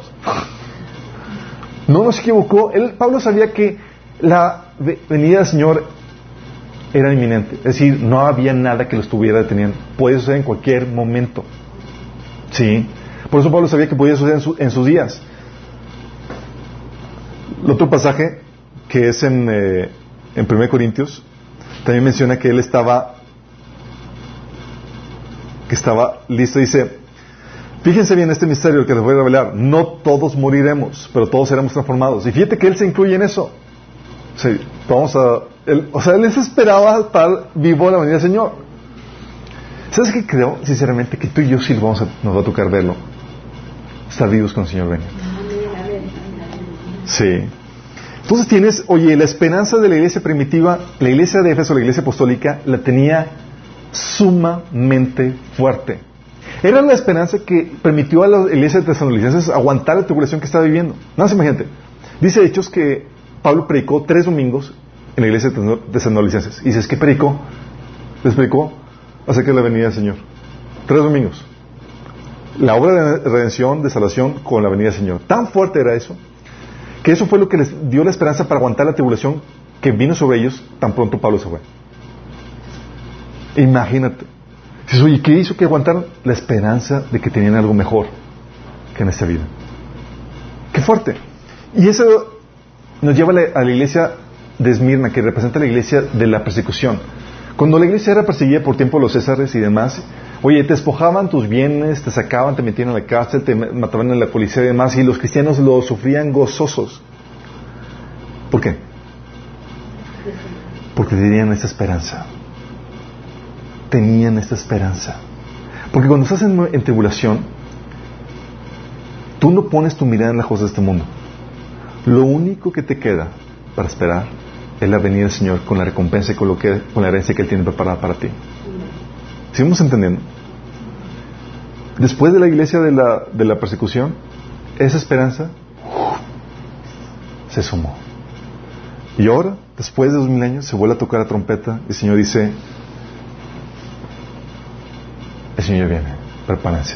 No nos equivocó. Él, Pablo sabía que la venida del Señor era inminente. Es decir, no había nada que lo estuviera deteniendo. Puede suceder en cualquier momento. Sí. Por eso Pablo sabía que podía suceder en, sus días. El otro pasaje, que es en, eh, en 1 Corintios, también menciona que él estaba que estaba listo, dice, Fíjense bien este misterio que les voy a revelar. No todos moriremos, pero todos seremos transformados. Y fíjate que Él se incluye en eso. Sí, vamos a, o sea, Él les esperaba estar vivo a la venida del Señor. ¿Sabes qué creo, sinceramente, que tú y yo sí vamos a, nos va a tocar verlo? Estar vivos con el Señor venga. Sí. Entonces tienes, oye, la esperanza de la iglesia primitiva, la iglesia de Éfeso, la iglesia apostólica, la tenía sumamente fuerte. Era la esperanza que permitió a la iglesia de Tesalonicenses aguantar la tribulación que estaba viviendo. Nada más imagínate. Dice Hechos que Pablo predicó tres domingos en la iglesia de Tesalonicenses. Y dices, ¿qué predicó? Les predicó acerca de la venida del Señor. Tres domingos. La obra de redención, de salvación con la venida del Señor. Tan fuerte era eso, que eso fue lo que les dio la esperanza para aguantar la tribulación que vino sobre ellos tan pronto Pablo se fue. Imagínate. Dices, oye, ¿qué hizo que aguantaran? La esperanza de que tenían algo mejor que en esta vida. Qué fuerte. Y eso nos lleva a la iglesia de Esmirna, que representa la iglesia de la persecución. Cuando la iglesia era perseguida por tiempo los césares y demás, oye, te despojaban tus bienes, te sacaban, te metían en la cárcel, te mataban en la policía y demás, y los cristianos lo sufrían gozosos. ¿Por qué? Porque tenían esta esperanza tenían esta esperanza. Porque cuando estás en, tribulación, tú no pones tu mirada en las cosas de este mundo. Lo único que te queda para esperar es la venida del Señor con la recompensa y con, lo que, con la herencia que Él tiene preparada para ti. ¿Sigamos entendiendo? Después de la iglesia de la, de la persecución, esa esperanza se sumó. Y ahora, después de dos mil años, se vuelve a tocar la trompeta y el Señor dice, el Señor viene, prepárense.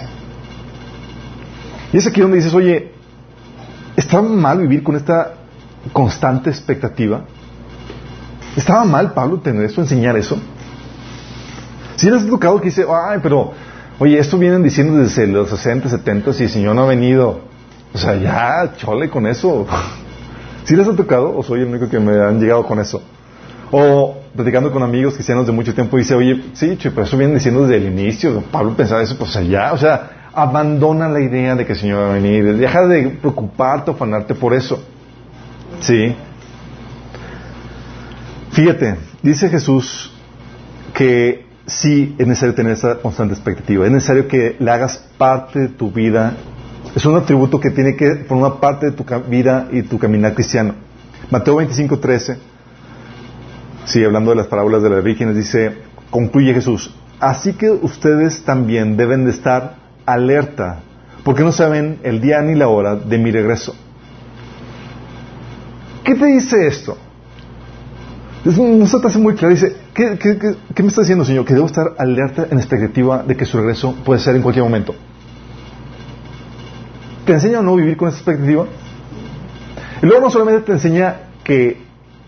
Y es aquí donde dices, oye, ¿estaba mal vivir con esta constante expectativa? ¿Estaba mal, Pablo, tener eso, enseñar eso? Si ha tocado que dice, ay, pero, oye, esto vienen diciendo desde los 60, 70 y el Señor no ha venido. O sea, ya, chole con eso. *laughs* ¿Sí les ha tocado o soy el único que me han llegado con eso? O platicando con amigos cristianos de mucho tiempo, dice, oye, sí, pero eso viene diciendo desde el inicio. Pablo pensaba eso, pues allá, o sea, abandona la idea de que el Señor va a venir. Deja de preocuparte afanarte por eso. Sí. Fíjate, dice Jesús que sí es necesario tener esa constante expectativa. Es necesario que le hagas parte de tu vida. Es un atributo que tiene que formar parte de tu vida y tu caminar cristiano. Mateo 25, 13 Sí, hablando de las parábolas de las vírgenes, dice, concluye Jesús, así que ustedes también deben de estar alerta, porque no saben el día ni la hora de mi regreso. ¿Qué te dice esto? Se te hace muy claro. Dice, ¿qué, me está diciendo, Señor? Que debo estar alerta en expectativa de que su regreso puede ser en cualquier momento. ¿Te enseña o no vivir con esa expectativa? Y luego no solamente te enseña que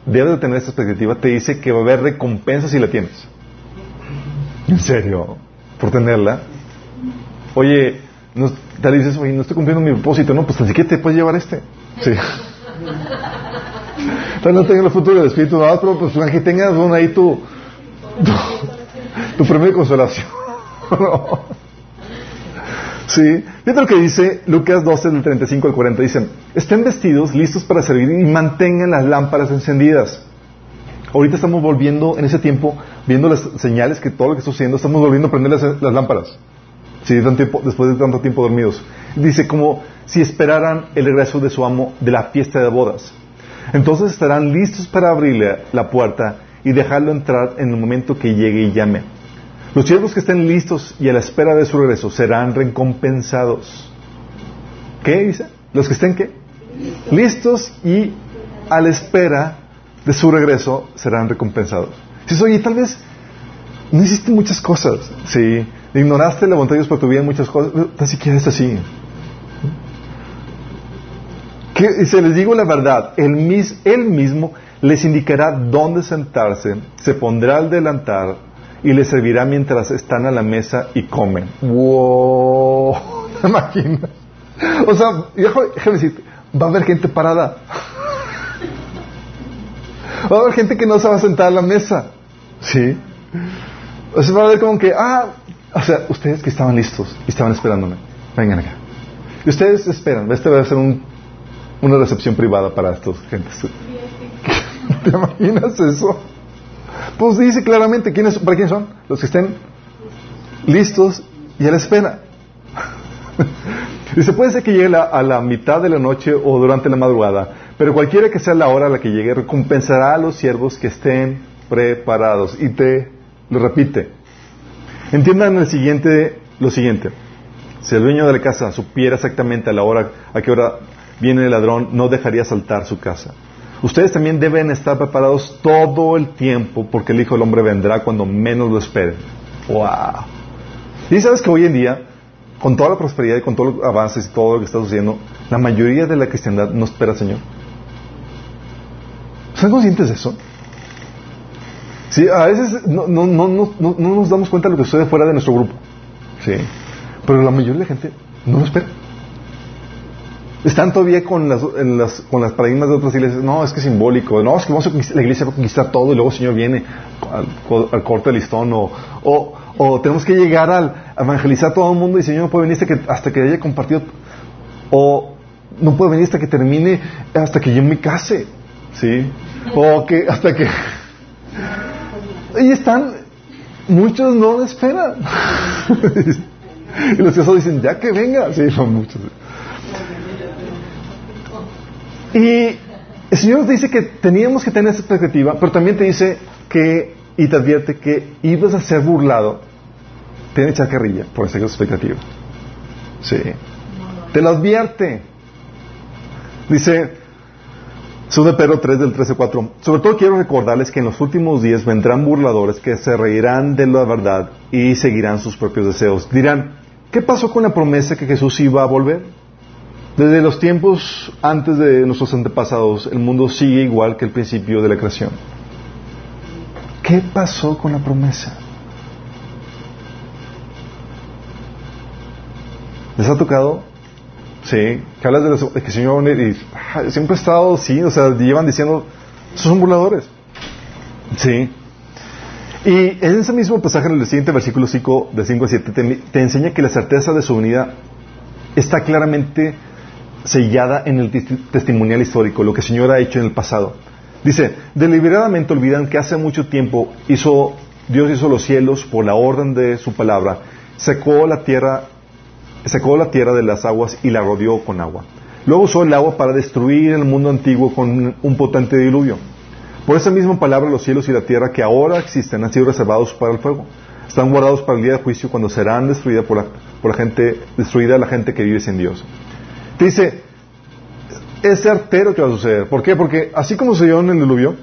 debes de tener esta expectativa, te dice que va a haber recompensa si la tienes. En serio, por tenerla. Oye, no, te dices, oye, no estoy cumpliendo mi propósito, no, pues así que te puedes llevar este. Sí. *laughs* Entonces no tengas el futuro del Espíritu, no, pero pues que tengas ahí tu, tu, tu premio de consolación. *laughs* Sí. Fíjate lo que dice Lucas 12, del 35 al 40. Dicen, estén vestidos, listos para servir y mantengan las lámparas encendidas. Ahorita estamos volviendo, en ese tiempo, viendo las señales que todo lo que está sucediendo, estamos volviendo a prender las, lámparas. Sí, tiempo, después de tanto tiempo dormidos. Dice, como si esperaran el regreso de su amo de la fiesta de bodas. Entonces estarán listos para abrirle la puerta y dejarlo entrar en el momento que llegue y llame. Los siervos que estén listos y a la espera de su regreso serán recompensados. ¿Qué dice? Los que estén qué? Listos y a la espera de su regreso serán recompensados. Dices, oye, tal vez no hiciste muchas cosas, sí, ignoraste la voluntad de Dios para tu vida en muchas cosas, ni siquiera es así. Que, se les digo la verdad, él, él mismo les indicará dónde sentarse, se pondrá al delantar y les servirá mientras están a la mesa y comen. ¡Wow! *laughs* ¿Te imaginas? O sea, déjame decir, va a haber gente parada. Va a haber gente que no se va a sentar a la mesa. ¿Sí? O sea, va a haber como que, ah, o sea, ustedes que estaban listos y estaban esperándome, vengan acá. Y ustedes esperan, este va a ser un, una recepción privada para estos gentes. *laughs* ¿Te imaginas eso? Pues dice claramente, ¿quiénes, ¿para quién son? Los que estén listos y a la espera. *laughs* Dice, puede ser que llegue a la mitad de la noche o durante la madrugada, pero cualquiera que sea la hora a la que llegue, recompensará a los siervos que estén preparados. Y te lo repite, Entiendan el siguiente, lo siguiente. Si el dueño de la casa supiera exactamente a la hora, a qué hora viene el ladrón, no dejaría saltar su casa. Ustedes también deben estar preparados todo el tiempo porque el Hijo del Hombre vendrá cuando menos lo esperen. ¡Wow! Y sabes que hoy en día, con toda la prosperidad y con todos los avances y todo lo que está sucediendo, la mayoría de la cristiandad no espera al Señor. ¿Están conscientes de eso? Sí, a veces no, no, no, no, nos damos cuenta de lo que sucede fuera de nuestro grupo. Sí. Pero la mayoría de la gente no lo espera. Están todavía con las, las, con las paradigmas de otras iglesias. No, es que es simbólico. No, es que vamos a la iglesia va a conquistar todo y luego el Señor viene al, corte del listón. O, o, tenemos que llegar al evangelizar a todo el mundo y el Señor no puede venir hasta que, haya compartido. O no puede venir hasta que termine, hasta que yo me case. ¿Sí? O que hasta que... *laughs* Y están, muchos no esperan. *laughs* y los que dicen, ya que venga. Sí, son muchos. Y el Señor nos dice que teníamos que tener esa expectativa, pero también te dice que, y te advierte que ibas a ser burlado, tiene echar carrilla por esa expectativa. Sí. Te lo advierte. Dice, de Pedro 3 del 13-4. Sobre todo quiero recordarles que en los últimos días vendrán burladores que se reirán de la verdad y seguirán sus propios deseos. Dirán, ¿qué pasó con la promesa que Jesús iba a volver? Desde los tiempos antes de nuestros antepasados, el mundo sigue igual que el principio de la creación. ¿Qué pasó con la promesa? ¿Les ha tocado? Sí, que hablas de, que el Señor y, ah, siempre ha estado, sí, o sea, llevan diciendo, son burladores. Sí. Y en ese mismo pasaje, en el siguiente versículo 5, de 5 a 7, te, te enseña que la certeza de su unidad está claramente sellada en el testimonial histórico, lo que el Señor ha hecho en el pasado. Dice, deliberadamente olvidan que hace mucho tiempo Dios hizo los cielos por la orden de su palabra, secó la tierra, secó la tierra de las aguas y la rodeó con agua. Luego usó el agua para destruir el mundo antiguo con un potente diluvio. Por esa misma palabra los cielos y la tierra que ahora existen han sido reservados para el fuego. Están guardados para el día de juicio cuando serán destruidas por la, por la gente, destruida la gente que vive sin Dios. Te dice, es certero que va a suceder. ¿Por qué? Porque así como se dio en el diluvio,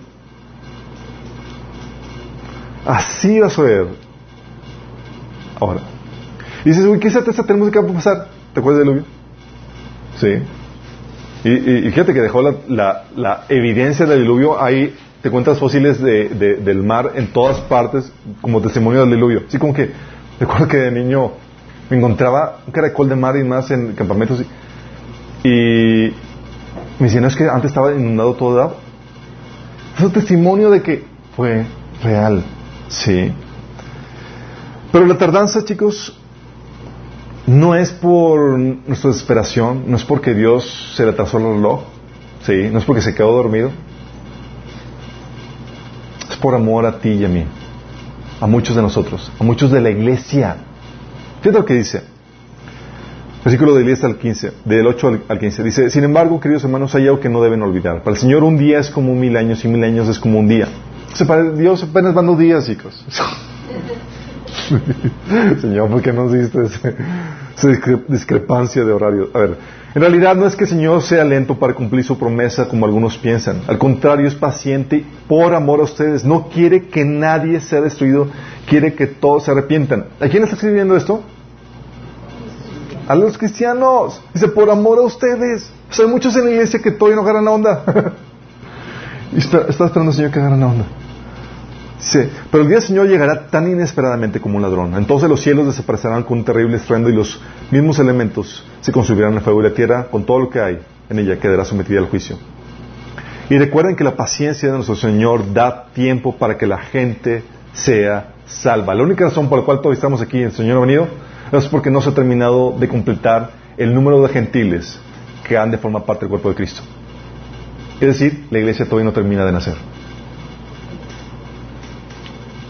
así va a suceder. Ahora. Y dices, uy, ¿qué certeza tenemos de que va a pasar? ¿Te acuerdas del diluvio? Sí. Y, fíjate que dejó la, la, evidencia del diluvio ahí, te cuentas fósiles de, del mar en todas partes como testimonio del diluvio. Así como que, recuerdo que de niño me encontraba un caracol de mar y más en campamentos. Y me decían, es que antes estaba inundado todo agua. Es un testimonio de que fue real, sí. Pero la tardanza, chicos, no es por nuestra desesperación, no es porque Dios se le atrasó el reloj, sí, no es porque se quedó dormido. Es por amor a ti y a mí, a muchos de nosotros, a muchos de la iglesia. Fíjate lo que dice. Versículo del 10 al 15, del 8 al 15. Dice, sin embargo, queridos hermanos, hay algo que no deben olvidar. Para el Señor un día es como mil años y mil años es como un día. O para Dios apenas van dos días, chicos. *laughs* Señor, ¿por qué nos diste esa discrepancia de horario? A ver, en realidad no es que el Señor sea lento para cumplir su promesa como algunos piensan. Al contrario, es paciente por amor a ustedes. No quiere que nadie sea destruido, quiere que todos se arrepientan. ¿A quién está escribiendo esto? A los cristianos. Dice, por amor a ustedes. hay muchos en la iglesia que todavía no agarran la onda. *laughs* y está, esperando el Señor que agarren la onda. Dice, pero el día del Señor llegará tan inesperadamente como un ladrón. Entonces los cielos desaparecerán con un terrible estruendo y los mismos elementos se consumirán en el fuego y la tierra con todo lo que hay en ella quedará sometida al juicio. Y recuerden que la paciencia de nuestro Señor da tiempo para que la gente sea salva. La única razón por la cual todos estamos aquí, el Señor ha venido, es porque no se ha terminado de completar el número de gentiles que han de formar parte del cuerpo de Cristo. Es decir, la iglesia todavía no termina de nacer.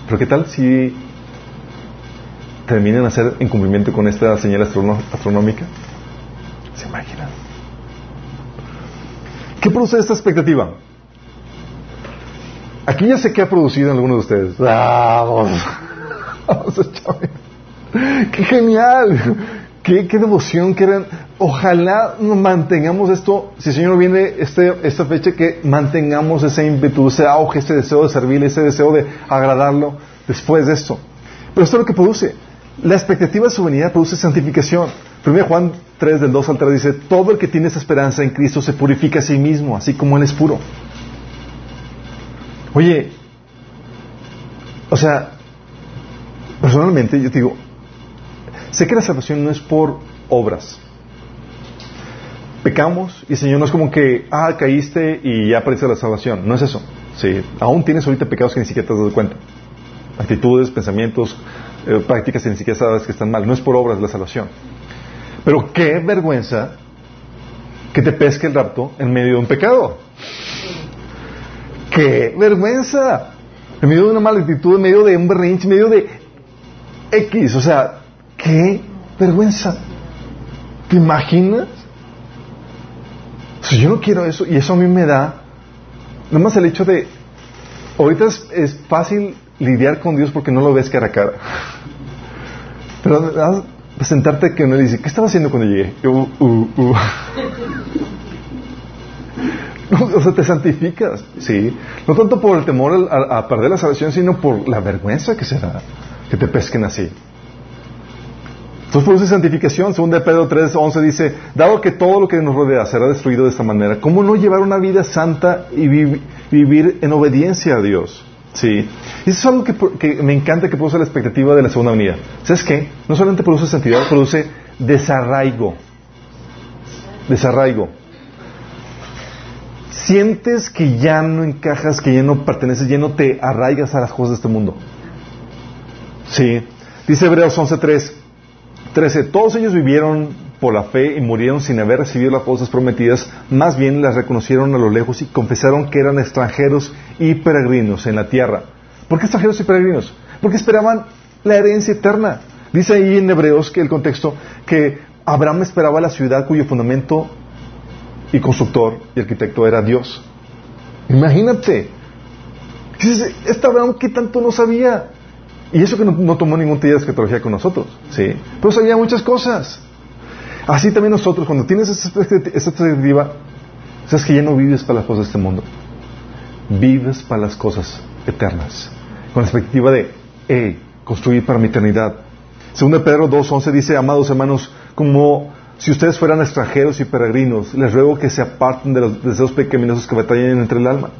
Pero ¿qué tal si termina de nacer en cumplimiento con esta señal astronómica? ¿Se imaginan? ¿Qué produce esta expectativa? Aquí ya sé qué ha producido en algunos de ustedes. *laughs* Vamos. Vamos a *laughs* ¡Qué genial! ¿Qué, qué devoción, qué eran. Ojalá mantengamos esto, si el Señor viene este, esta fecha, que mantengamos ese ímpetu, ese auge, ese deseo de servirle, ese deseo de agradarlo después de esto. Pero esto es lo que produce. La expectativa de su venida produce santificación. 1 Juan 3, del 2 al 3 dice, todo el que tiene esa esperanza en Cristo se purifica a sí mismo, así como Él es puro. Oye, o sea, personalmente yo te digo, sé que la salvación no es por obras. Pecamos y el Señor no es como que, ah, caíste y ya aparece la salvación. No es eso. Sí, aún tienes ahorita pecados que ni siquiera te has dado cuenta. Actitudes, pensamientos, eh, prácticas que ni siquiera sabes que están mal. No es por obras la salvación. Pero qué vergüenza que te pesque el rapto en medio de un pecado. ¡Qué vergüenza! En medio de una mala actitud, en medio de un berrinche, en medio de X. O sea, ¡qué vergüenza! ¿Te imaginas? Si yo no quiero eso, y eso a mí me da, nada más el hecho de, ahorita es, fácil lidiar con Dios porque no lo ves cara a cara. Pero sentarte que uno le dice, ¿qué estaba haciendo cuando llegué? Uh, uh, uh. *laughs* o sea, te santificas, ¿sí? No tanto por el temor a, perder la salvación, sino por la vergüenza que será que te pesquen así. Entonces produce santificación, según de Pedro 3, 11 dice, dado que todo lo que nos rodea será destruido de esta manera, ¿cómo no llevar una vida santa y vivir en obediencia a Dios? Sí. Y eso es algo que, me encanta que produce la expectativa de la segunda venida. ¿Sabes qué? No solamente produce santidad, produce desarraigo. Desarraigo. Sientes que ya no encajas, que ya no perteneces, ya no te arraigas a las cosas de este mundo. Sí. Dice Hebreos 11.3, 13, todos ellos vivieron por la fe y murieron sin haber recibido las cosas prometidas, más bien las reconocieron a lo lejos y confesaron que eran extranjeros y peregrinos en la tierra. ¿Por qué extranjeros y peregrinos? Porque esperaban la herencia eterna. Dice ahí en Hebreos que el contexto que Abraham esperaba la ciudad cuyo fundamento y constructor y arquitecto era Dios. Imagínate. Este Abraham que tanto no sabía. Y eso que no, tomó ningún taller de escatología con nosotros, ¿sí? Pero sabía muchas cosas. Así también nosotros, cuando tienes esa perspectiva, sabes que ya no vives para las cosas de este mundo. Vives para las cosas eternas. Con la expectativa de, hey, construir para mi eternidad. Según Pedro 2.11 dice, amados hermanos, como si ustedes fueran extranjeros y peregrinos, les ruego que se aparten de los deseos pecaminosos que batallan entre el alma.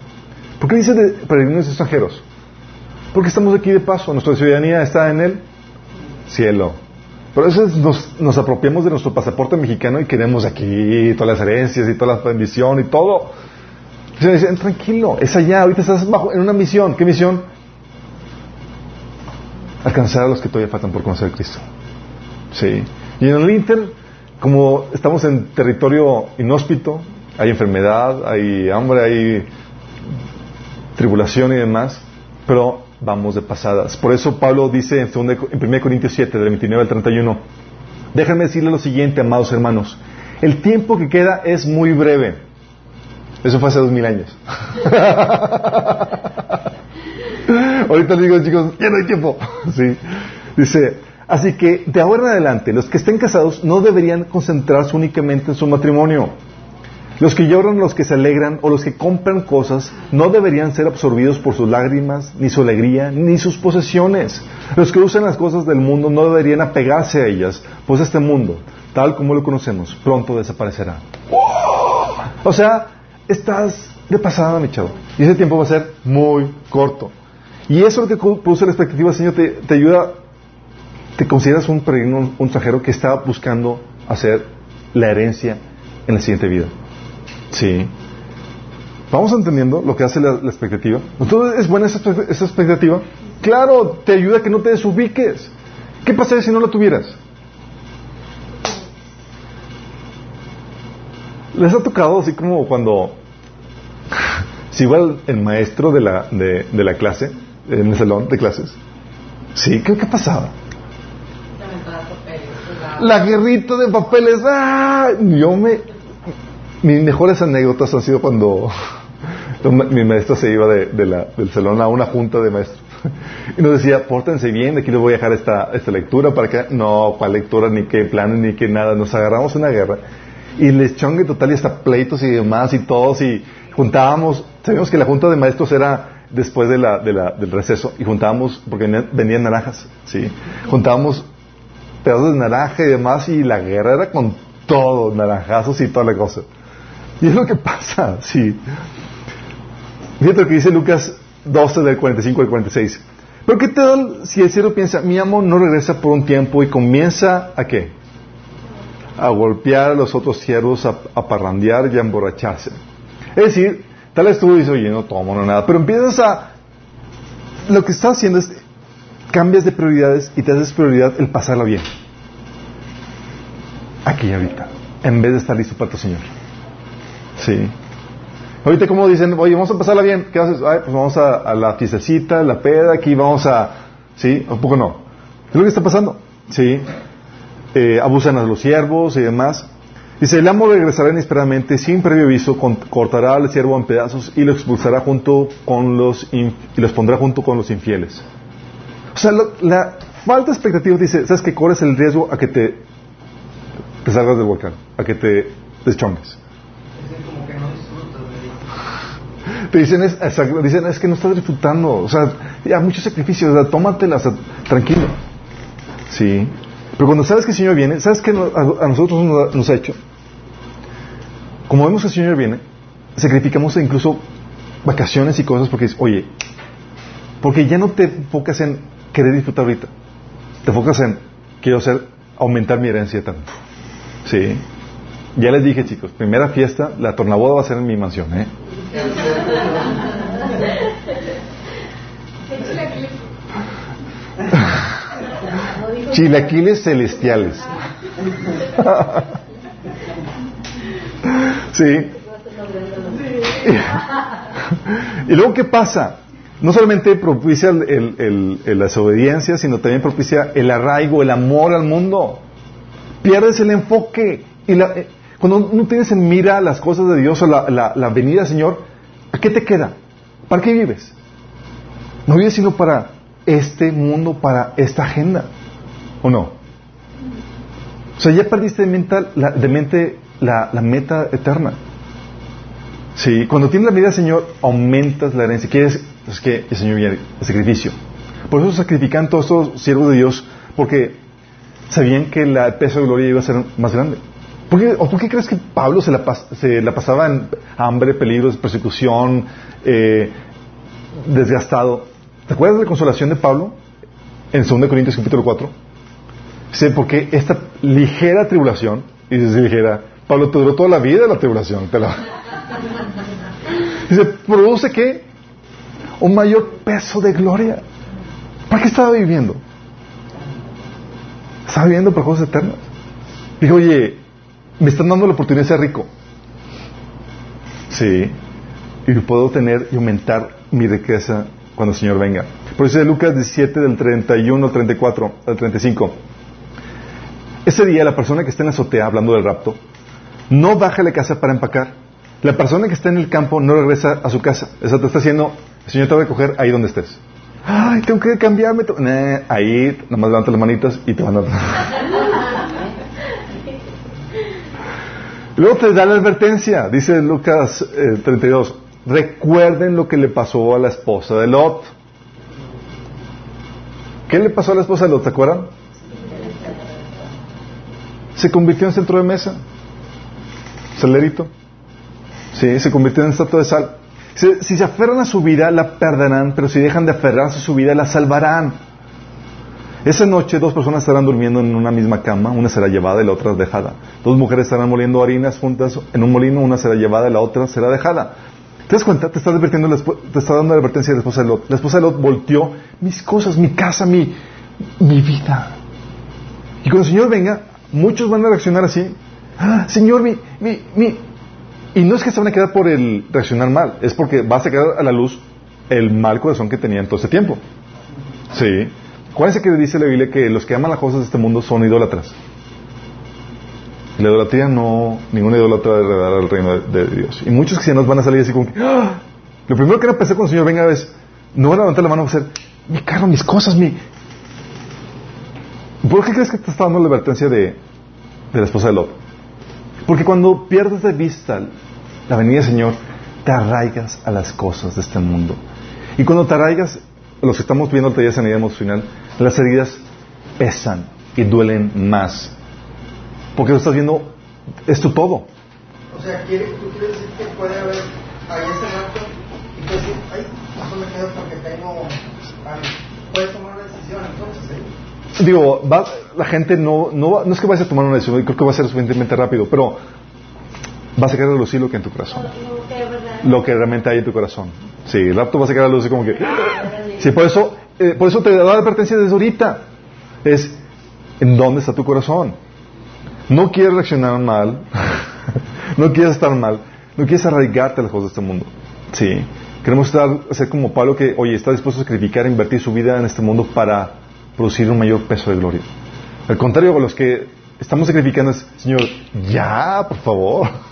¿Por qué dice de peregrinos y extranjeros? Porque estamos aquí de paso, nuestra ciudadanía está en el cielo. Pero a veces nos, apropiamos de nuestro pasaporte mexicano y queremos aquí todas las herencias y toda la bendición y todo. Y dicen, tranquilo, es allá, ahorita estás bajo, en una misión. ¿Qué misión? Alcanzar a los que todavía faltan por conocer Cristo. Sí. Y en el Inter, como estamos en territorio inhóspito, hay enfermedad, hay hambre, hay tribulación y demás, pero vamos de pasadas. Por eso Pablo dice en, 1 Corintios 7, del 29 al 31, déjenme decirle lo siguiente, amados hermanos, el tiempo que queda es muy breve. Eso fue hace dos mil años. *laughs* Ahorita les digo, chicos, ya no hay tiempo. *laughs* sí. Dice, así que de ahora en adelante, los que estén casados no deberían concentrarse únicamente en su matrimonio los que lloran, los que se alegran o los que compran cosas no deberían ser absorbidos por sus lágrimas, ni su alegría, ni sus posesiones. Los que usan las cosas del mundo no deberían apegarse a ellas, pues este mundo, tal como lo conocemos, pronto desaparecerá. O sea, estás de pasada, mi chavo. Y ese tiempo va a ser muy corto. Y eso es lo que produce la expectativa, Señor, te, te ayuda, te consideras un peregrino, un extranjero que está buscando hacer la herencia en la siguiente vida. Sí. ¿Vamos entendiendo lo que hace la, expectativa? Entonces, ¿es buena esa, expectativa? Claro, te ayuda a que no te desubiques. ¿Qué pasaría si no la tuvieras? ¿Les ha tocado así como cuando *laughs* si iba el, maestro de la, de, la clase, en el salón de clases? Sí, ¿qué, qué pasaba? La guerrita de papeles. ¡Ah! Yo me mis mejores anécdotas han sido cuando *laughs* mi maestro se iba de, del salón a una junta de maestros. *laughs* y nos decía, pórtense bien, aquí les voy a dejar esta, esta lectura para que... No, cuál lectura, ni qué planes, ni qué nada. Nos agarramos una guerra y les chongue total y hasta pleitos y demás y todos y juntábamos, sabíamos que la junta de maestros era después de la, de la, del receso y juntábamos, porque vendían naranjas, ¿sí? Juntábamos pedazos de naranja y demás y la guerra era con todo, naranjazos y toda la cosa. Y es lo que pasa, sí. Fíjate lo que dice Lucas 12 del 45 al 46. Pero qué tal si el cielo piensa, mi amo no regresa por un tiempo y comienza a qué? A golpear a los otros siervos, a, parrandear y a emborracharse. Es decir, tal vez tú dices, oye, no tomo no nada, pero empiezas a... Lo que estás haciendo es, cambias de prioridades y te haces prioridad el pasarla bien. Aquí y ahorita, en vez de estar listo para tu Señor. Sí. Ahorita como dicen, oye, vamos a pasarla bien, ¿qué haces? Ay, pues vamos a, la fiestecita, la peda, aquí vamos a... ¿Sí? Un poco no. ¿Qué es lo que está pasando? ¿Sí? Eh, abusan a los siervos y demás. Dice, el amo regresará inesperadamente sin previo aviso, cortará al siervo en pedazos y lo expulsará junto con los y los pondrá junto con los infieles. O sea, la falta de expectativas dice, ¿sabes que corres el riesgo a que te, te salgas del volcán, a que te deschongues? Te dicen es, dicen, es que no estás disfrutando. O sea, hay muchos sacrificios. Tómatelas tranquilo. Sí. Pero cuando sabes que el Señor viene, ¿sabes qué a, nosotros nos, ha hecho? Como vemos que el Señor viene, sacrificamos incluso vacaciones y cosas porque es, oye, porque ya no te enfocas en querer disfrutar ahorita. Te enfocas en, quiero hacer, aumentar mi herencia tanto. Sí. Ya les dije, chicos, primera fiesta, la tornaboda va a ser en mi mansión, ¿eh? *laughs* Chilaquiles celestiales. sí. y luego, ¿qué pasa? No solamente propicia el, la desobediencia, sino también propicia el arraigo, el amor al mundo. Pierdes el enfoque. Y la, cuando no tienes en mira las cosas de Dios o la, la, venida Señor, ¿a qué te queda? ¿Para qué vives? No vives sino para este mundo, para esta agenda. ¿O no? O sea, ya perdiste de, mental, la, de mente la, meta eterna. Sí, cuando tienes la vida Señor, aumentas la herencia. Quieres es que el Señor viene el sacrificio. Por eso sacrifican todos estos siervos de Dios, porque sabían que el peso de gloria iba a ser más grande. ¿Por qué, ¿O por qué crees que Pablo se la, se la pasaba en hambre, peligros, persecución, eh, desgastado? ¿Te acuerdas de la consolación de Pablo en 2 Corintios capítulo 4? Dice, porque esta ligera tribulación, y dice ligera, Pablo te duró toda la vida la tribulación. Te la... *laughs* Dice, produce que un mayor peso de gloria. ¿Para qué estaba viviendo? Estaba viviendo por cosas eternas. Dijo, oye, me están dando la oportunidad de ser rico. Sí. Y puedo tener y aumentar mi riqueza cuando el Señor venga. Por eso de Lucas 17 del 31 al 34 al 35. Ese día la persona que está en la azotea hablando del rapto no baja a la casa para empacar. La persona que está en el campo no regresa a su casa. Eso te está haciendo, el Señor te va a recoger ahí donde estés. Ay, tengo que cambiarme. ahí, nomás levanta las manitas y te van a... Luego te da la advertencia, dice Lucas 32, eh, recuerden lo que le pasó a la esposa de Lot. ¿Qué le pasó a la esposa de Lot? ¿Se acuerdan? Se convirtió en centro de mesa. Celerito. Sí, se convirtió en estatua de sal. Si, si, se aferran a su vida, la perderán, pero si dejan de aferrarse a su vida, la salvarán. Esa noche dos personas estarán durmiendo en una misma cama, una será llevada y la otra dejada. Dos mujeres estarán moliendo harinas juntas en un molino, una será llevada y la otra será dejada. ¿Te das cuenta? Te está, advirtiendo, te está dando la advertencia de la esposa de Lot. La esposa de Lot volteó mis cosas, mi casa, mi, mi vida. Y cuando el Señor venga, muchos van a reaccionar así. Ah, Señor, mi, mi, mi. Y no es que se van a quedar por el reaccionar mal, es porque va a sacar a la luz el mal corazón que tenían todo ese tiempo. Sí. ¿Cuál es el que dice la Biblia que los que aman las cosas de este mundo son idólatras? La idolatría no, ninguna idólatra debe dar al reino de, Dios. Y muchos cristianos van a salir así como que, ¡Ah! lo primero que van a pensar cuando el Señor venga es, no van a levantar la mano a ser, mi carro, mis cosas, mi... ¿Por qué crees que te está dando la advertencia de, de la esposa de Lot? Porque cuando pierdes de vista la venida del Señor, te arraigas a las cosas de este mundo. Y cuando te arraigas, los que estamos viendo el sanidad emocional, las heridas pesan y duelen más. Porque lo estás viendo, es tu todo. O sea, ¿quiere, tú quieres decir que puede haber ahí ese rato y tú decir, ay, eso me quedo porque tengo. Puedes tomar una decisión entonces, ¿eh? Digo, va, la gente no, no, no es que vayas a tomar una decisión, creo que va a ser suficientemente rápido, pero vas a sacar a lucir lo que hay en tu corazón. Lo que realmente hay en tu corazón. Sí, el rapto va a sacar a luz como que... Sí, por eso, eh, por eso te da la advertencia desde ahorita. Es, ¿en dónde está tu corazón? No quieres reaccionar mal, *laughs* no quieres estar mal, no quieres arraigarte a las cosas de este mundo. Sí. Queremos estar, ser como Pablo que, oye, está dispuesto a sacrificar, invertir su vida en este mundo para producir un mayor peso de gloria. Al contrario, los que estamos sacrificando es, Señor, ya, por favor. *laughs*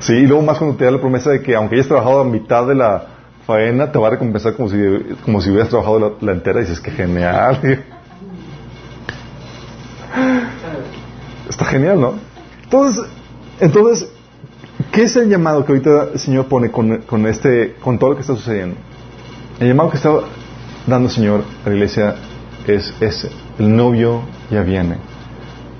Sí, y luego más cuando te da la promesa de que aunque hayas trabajado a mitad de la faena, te va a recompensar como si, como si hubieras trabajado la, entera y dices, que genial. *laughs* Está genial, ¿no? Entonces, entonces, ¿qué es el llamado que ahorita el Señor pone con, este, con todo lo que está sucediendo? El llamado que está dando el Señor a la iglesia es ese. El novio ya viene.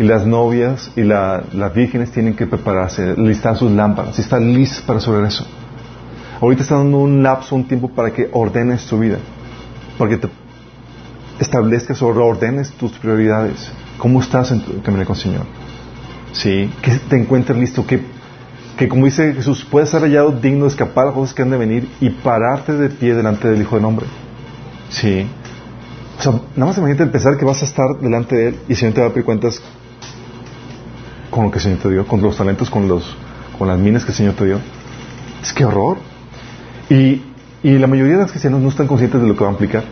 Y las novias y las vírgenes tienen que prepararse, listar sus lámparas y están listas para su regreso. Ahorita está dando un lapso, un tiempo para que ordenes tu vida. Para que te establezcas o reordenes tus prioridades. ¿Cómo estás en tu camino con el Señor? Sí, que te encuentres listo, que, que como dice Jesús, puedas ser hallado digno de escapar a las cosas que han de venir y pararte de pie delante del Hijo del Hombre. Sí. O sea, nada más imagínate pensar que vas a estar delante de Él y el Señor te va a pedir cuentas con lo que el Señor te dio, con los talentos, con, los, con las minas que el Señor te dio. Es que horror. Y, y la mayoría de los cristianos no están conscientes de lo que va a implicar.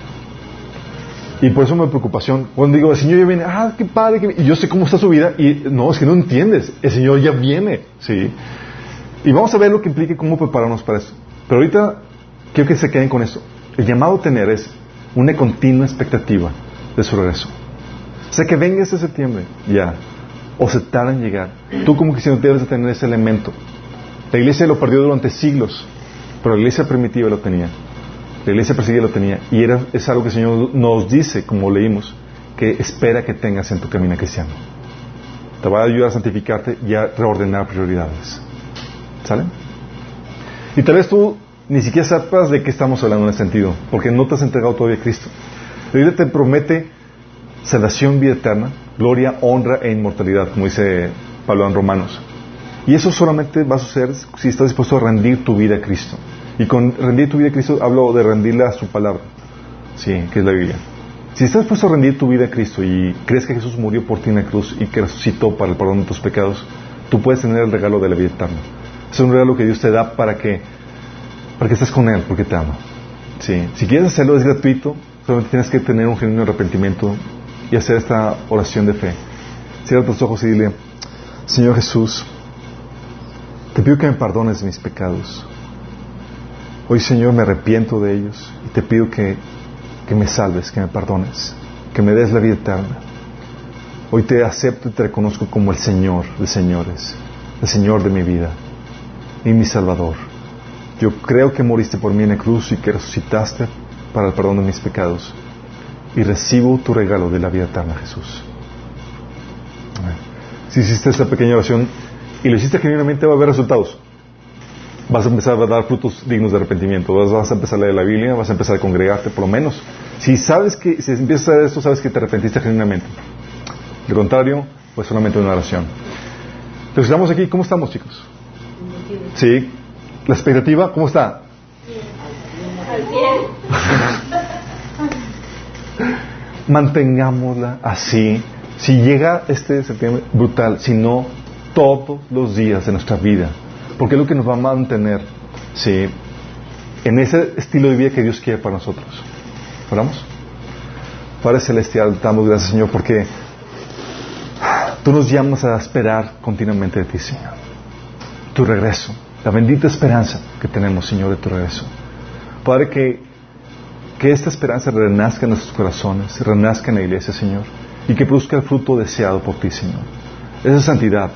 Y por eso me preocupación. Cuando digo, el Señor ya viene, ah, qué padre, y yo sé cómo está su vida, y no, es que no entiendes, el Señor ya viene, ¿sí? Y vamos a ver lo que implica cómo prepararnos para eso. Pero ahorita quiero que se queden con eso. El llamado a tener es una continua expectativa de su regreso. O sea, que venga este septiembre, ya, o se tarda en llegar. Tú como cristiano debes de tener ese elemento. La iglesia lo perdió durante siglos, pero la iglesia primitiva lo tenía. La iglesia perseguida lo tenía. Y es algo que el Señor nos dice, como leímos, que espera que tengas en tu camino cristiano. Te va a ayudar a santificarte y a reordenar prioridades. ¿Sale? Y tal vez tú ni siquiera sepas de qué estamos hablando en ese sentido, porque no te has entregado todavía a Cristo. La Biblia te promete salvación, vida eterna, gloria, honra e inmortalidad, como dice Pablo en Romanos. Y eso solamente va a suceder si estás dispuesto a rendir tu vida a Cristo. Y con rendir tu vida a Cristo hablo de rendirla a su palabra, sí, que es la Biblia. Si estás dispuesto a rendir tu vida a Cristo y crees que Jesús murió por ti en la cruz y que resucitó para el perdón de tus pecados, tú puedes tener el regalo de la vida eterna. Es un regalo que Dios te da para que, para que estés con Él, porque te ama. Sí. Si quieres hacerlo, es gratuito, solamente tienes que tener un genuino arrepentimiento y hacer esta oración de fe. Cierra tus ojos y dile, Señor Jesús, te pido que me perdones mis pecados. Hoy, Señor, me arrepiento de ellos y te pido que, que me salves, que me perdones, que me des la vida eterna. Hoy te acepto y te reconozco como el Señor de señores, el Señor de mi vida y mi Salvador. Yo creo que moriste por mí en la cruz y que resucitaste para el perdón de mis pecados. Y recibo tu regalo de la vida eterna, Jesús. Si hiciste esta pequeña oración y lo hiciste genuinamente, va a haber resultados. Vas a empezar a dar frutos dignos de arrepentimiento. Vas a empezar a leer la Biblia, vas a empezar a congregarte, por lo menos. Si sabes que, si empiezas a hacer esto, sabes que te arrepentiste genuinamente. De contrario, pues solamente una oración. Entonces, estamos aquí. ¿Cómo estamos, chicos? Sí. ¿La expectativa cómo está? Mantengámosla así. Si llega este septiembre, brutal. Si no, todos los días de nuestra vida. Porque es lo que nos va a mantener ¿sí? en ese estilo de vida que Dios quiere para nosotros. ¿Oramos? Padre Celestial, damos gracias, Señor, porque tú nos llamas a esperar continuamente de ti, Señor. Tu regreso, la bendita esperanza que tenemos, Señor, de tu regreso. Padre, que Que esta esperanza renazca en nuestros corazones, renazca en la iglesia, Señor, y que produzca el fruto deseado por ti, Señor. Esa santidad,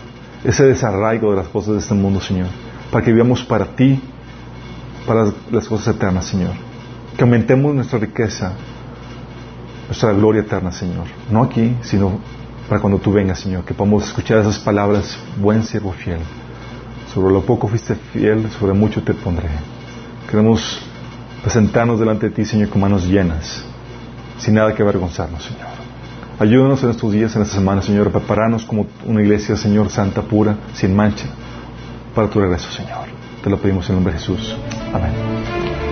ese desarraigo de las cosas de este mundo, Señor, para que vivamos para ti, para las cosas eternas, Señor. Que aumentemos nuestra riqueza, nuestra gloria eterna, Señor. No aquí, sino para cuando tú vengas, Señor, que podamos escuchar esas palabras, buen siervo fiel. Sobre lo poco fuiste fiel, sobre mucho te pondré. Queremos presentarnos delante de ti, Señor, con manos llenas, sin nada que avergonzarnos, Señor. Ayúdanos en estos días, en esta semana, Señor, a prepararnos como una iglesia, Señor, santa, pura, sin mancha, para tu regreso, Señor. Te lo pedimos en el nombre de Jesús. Amén.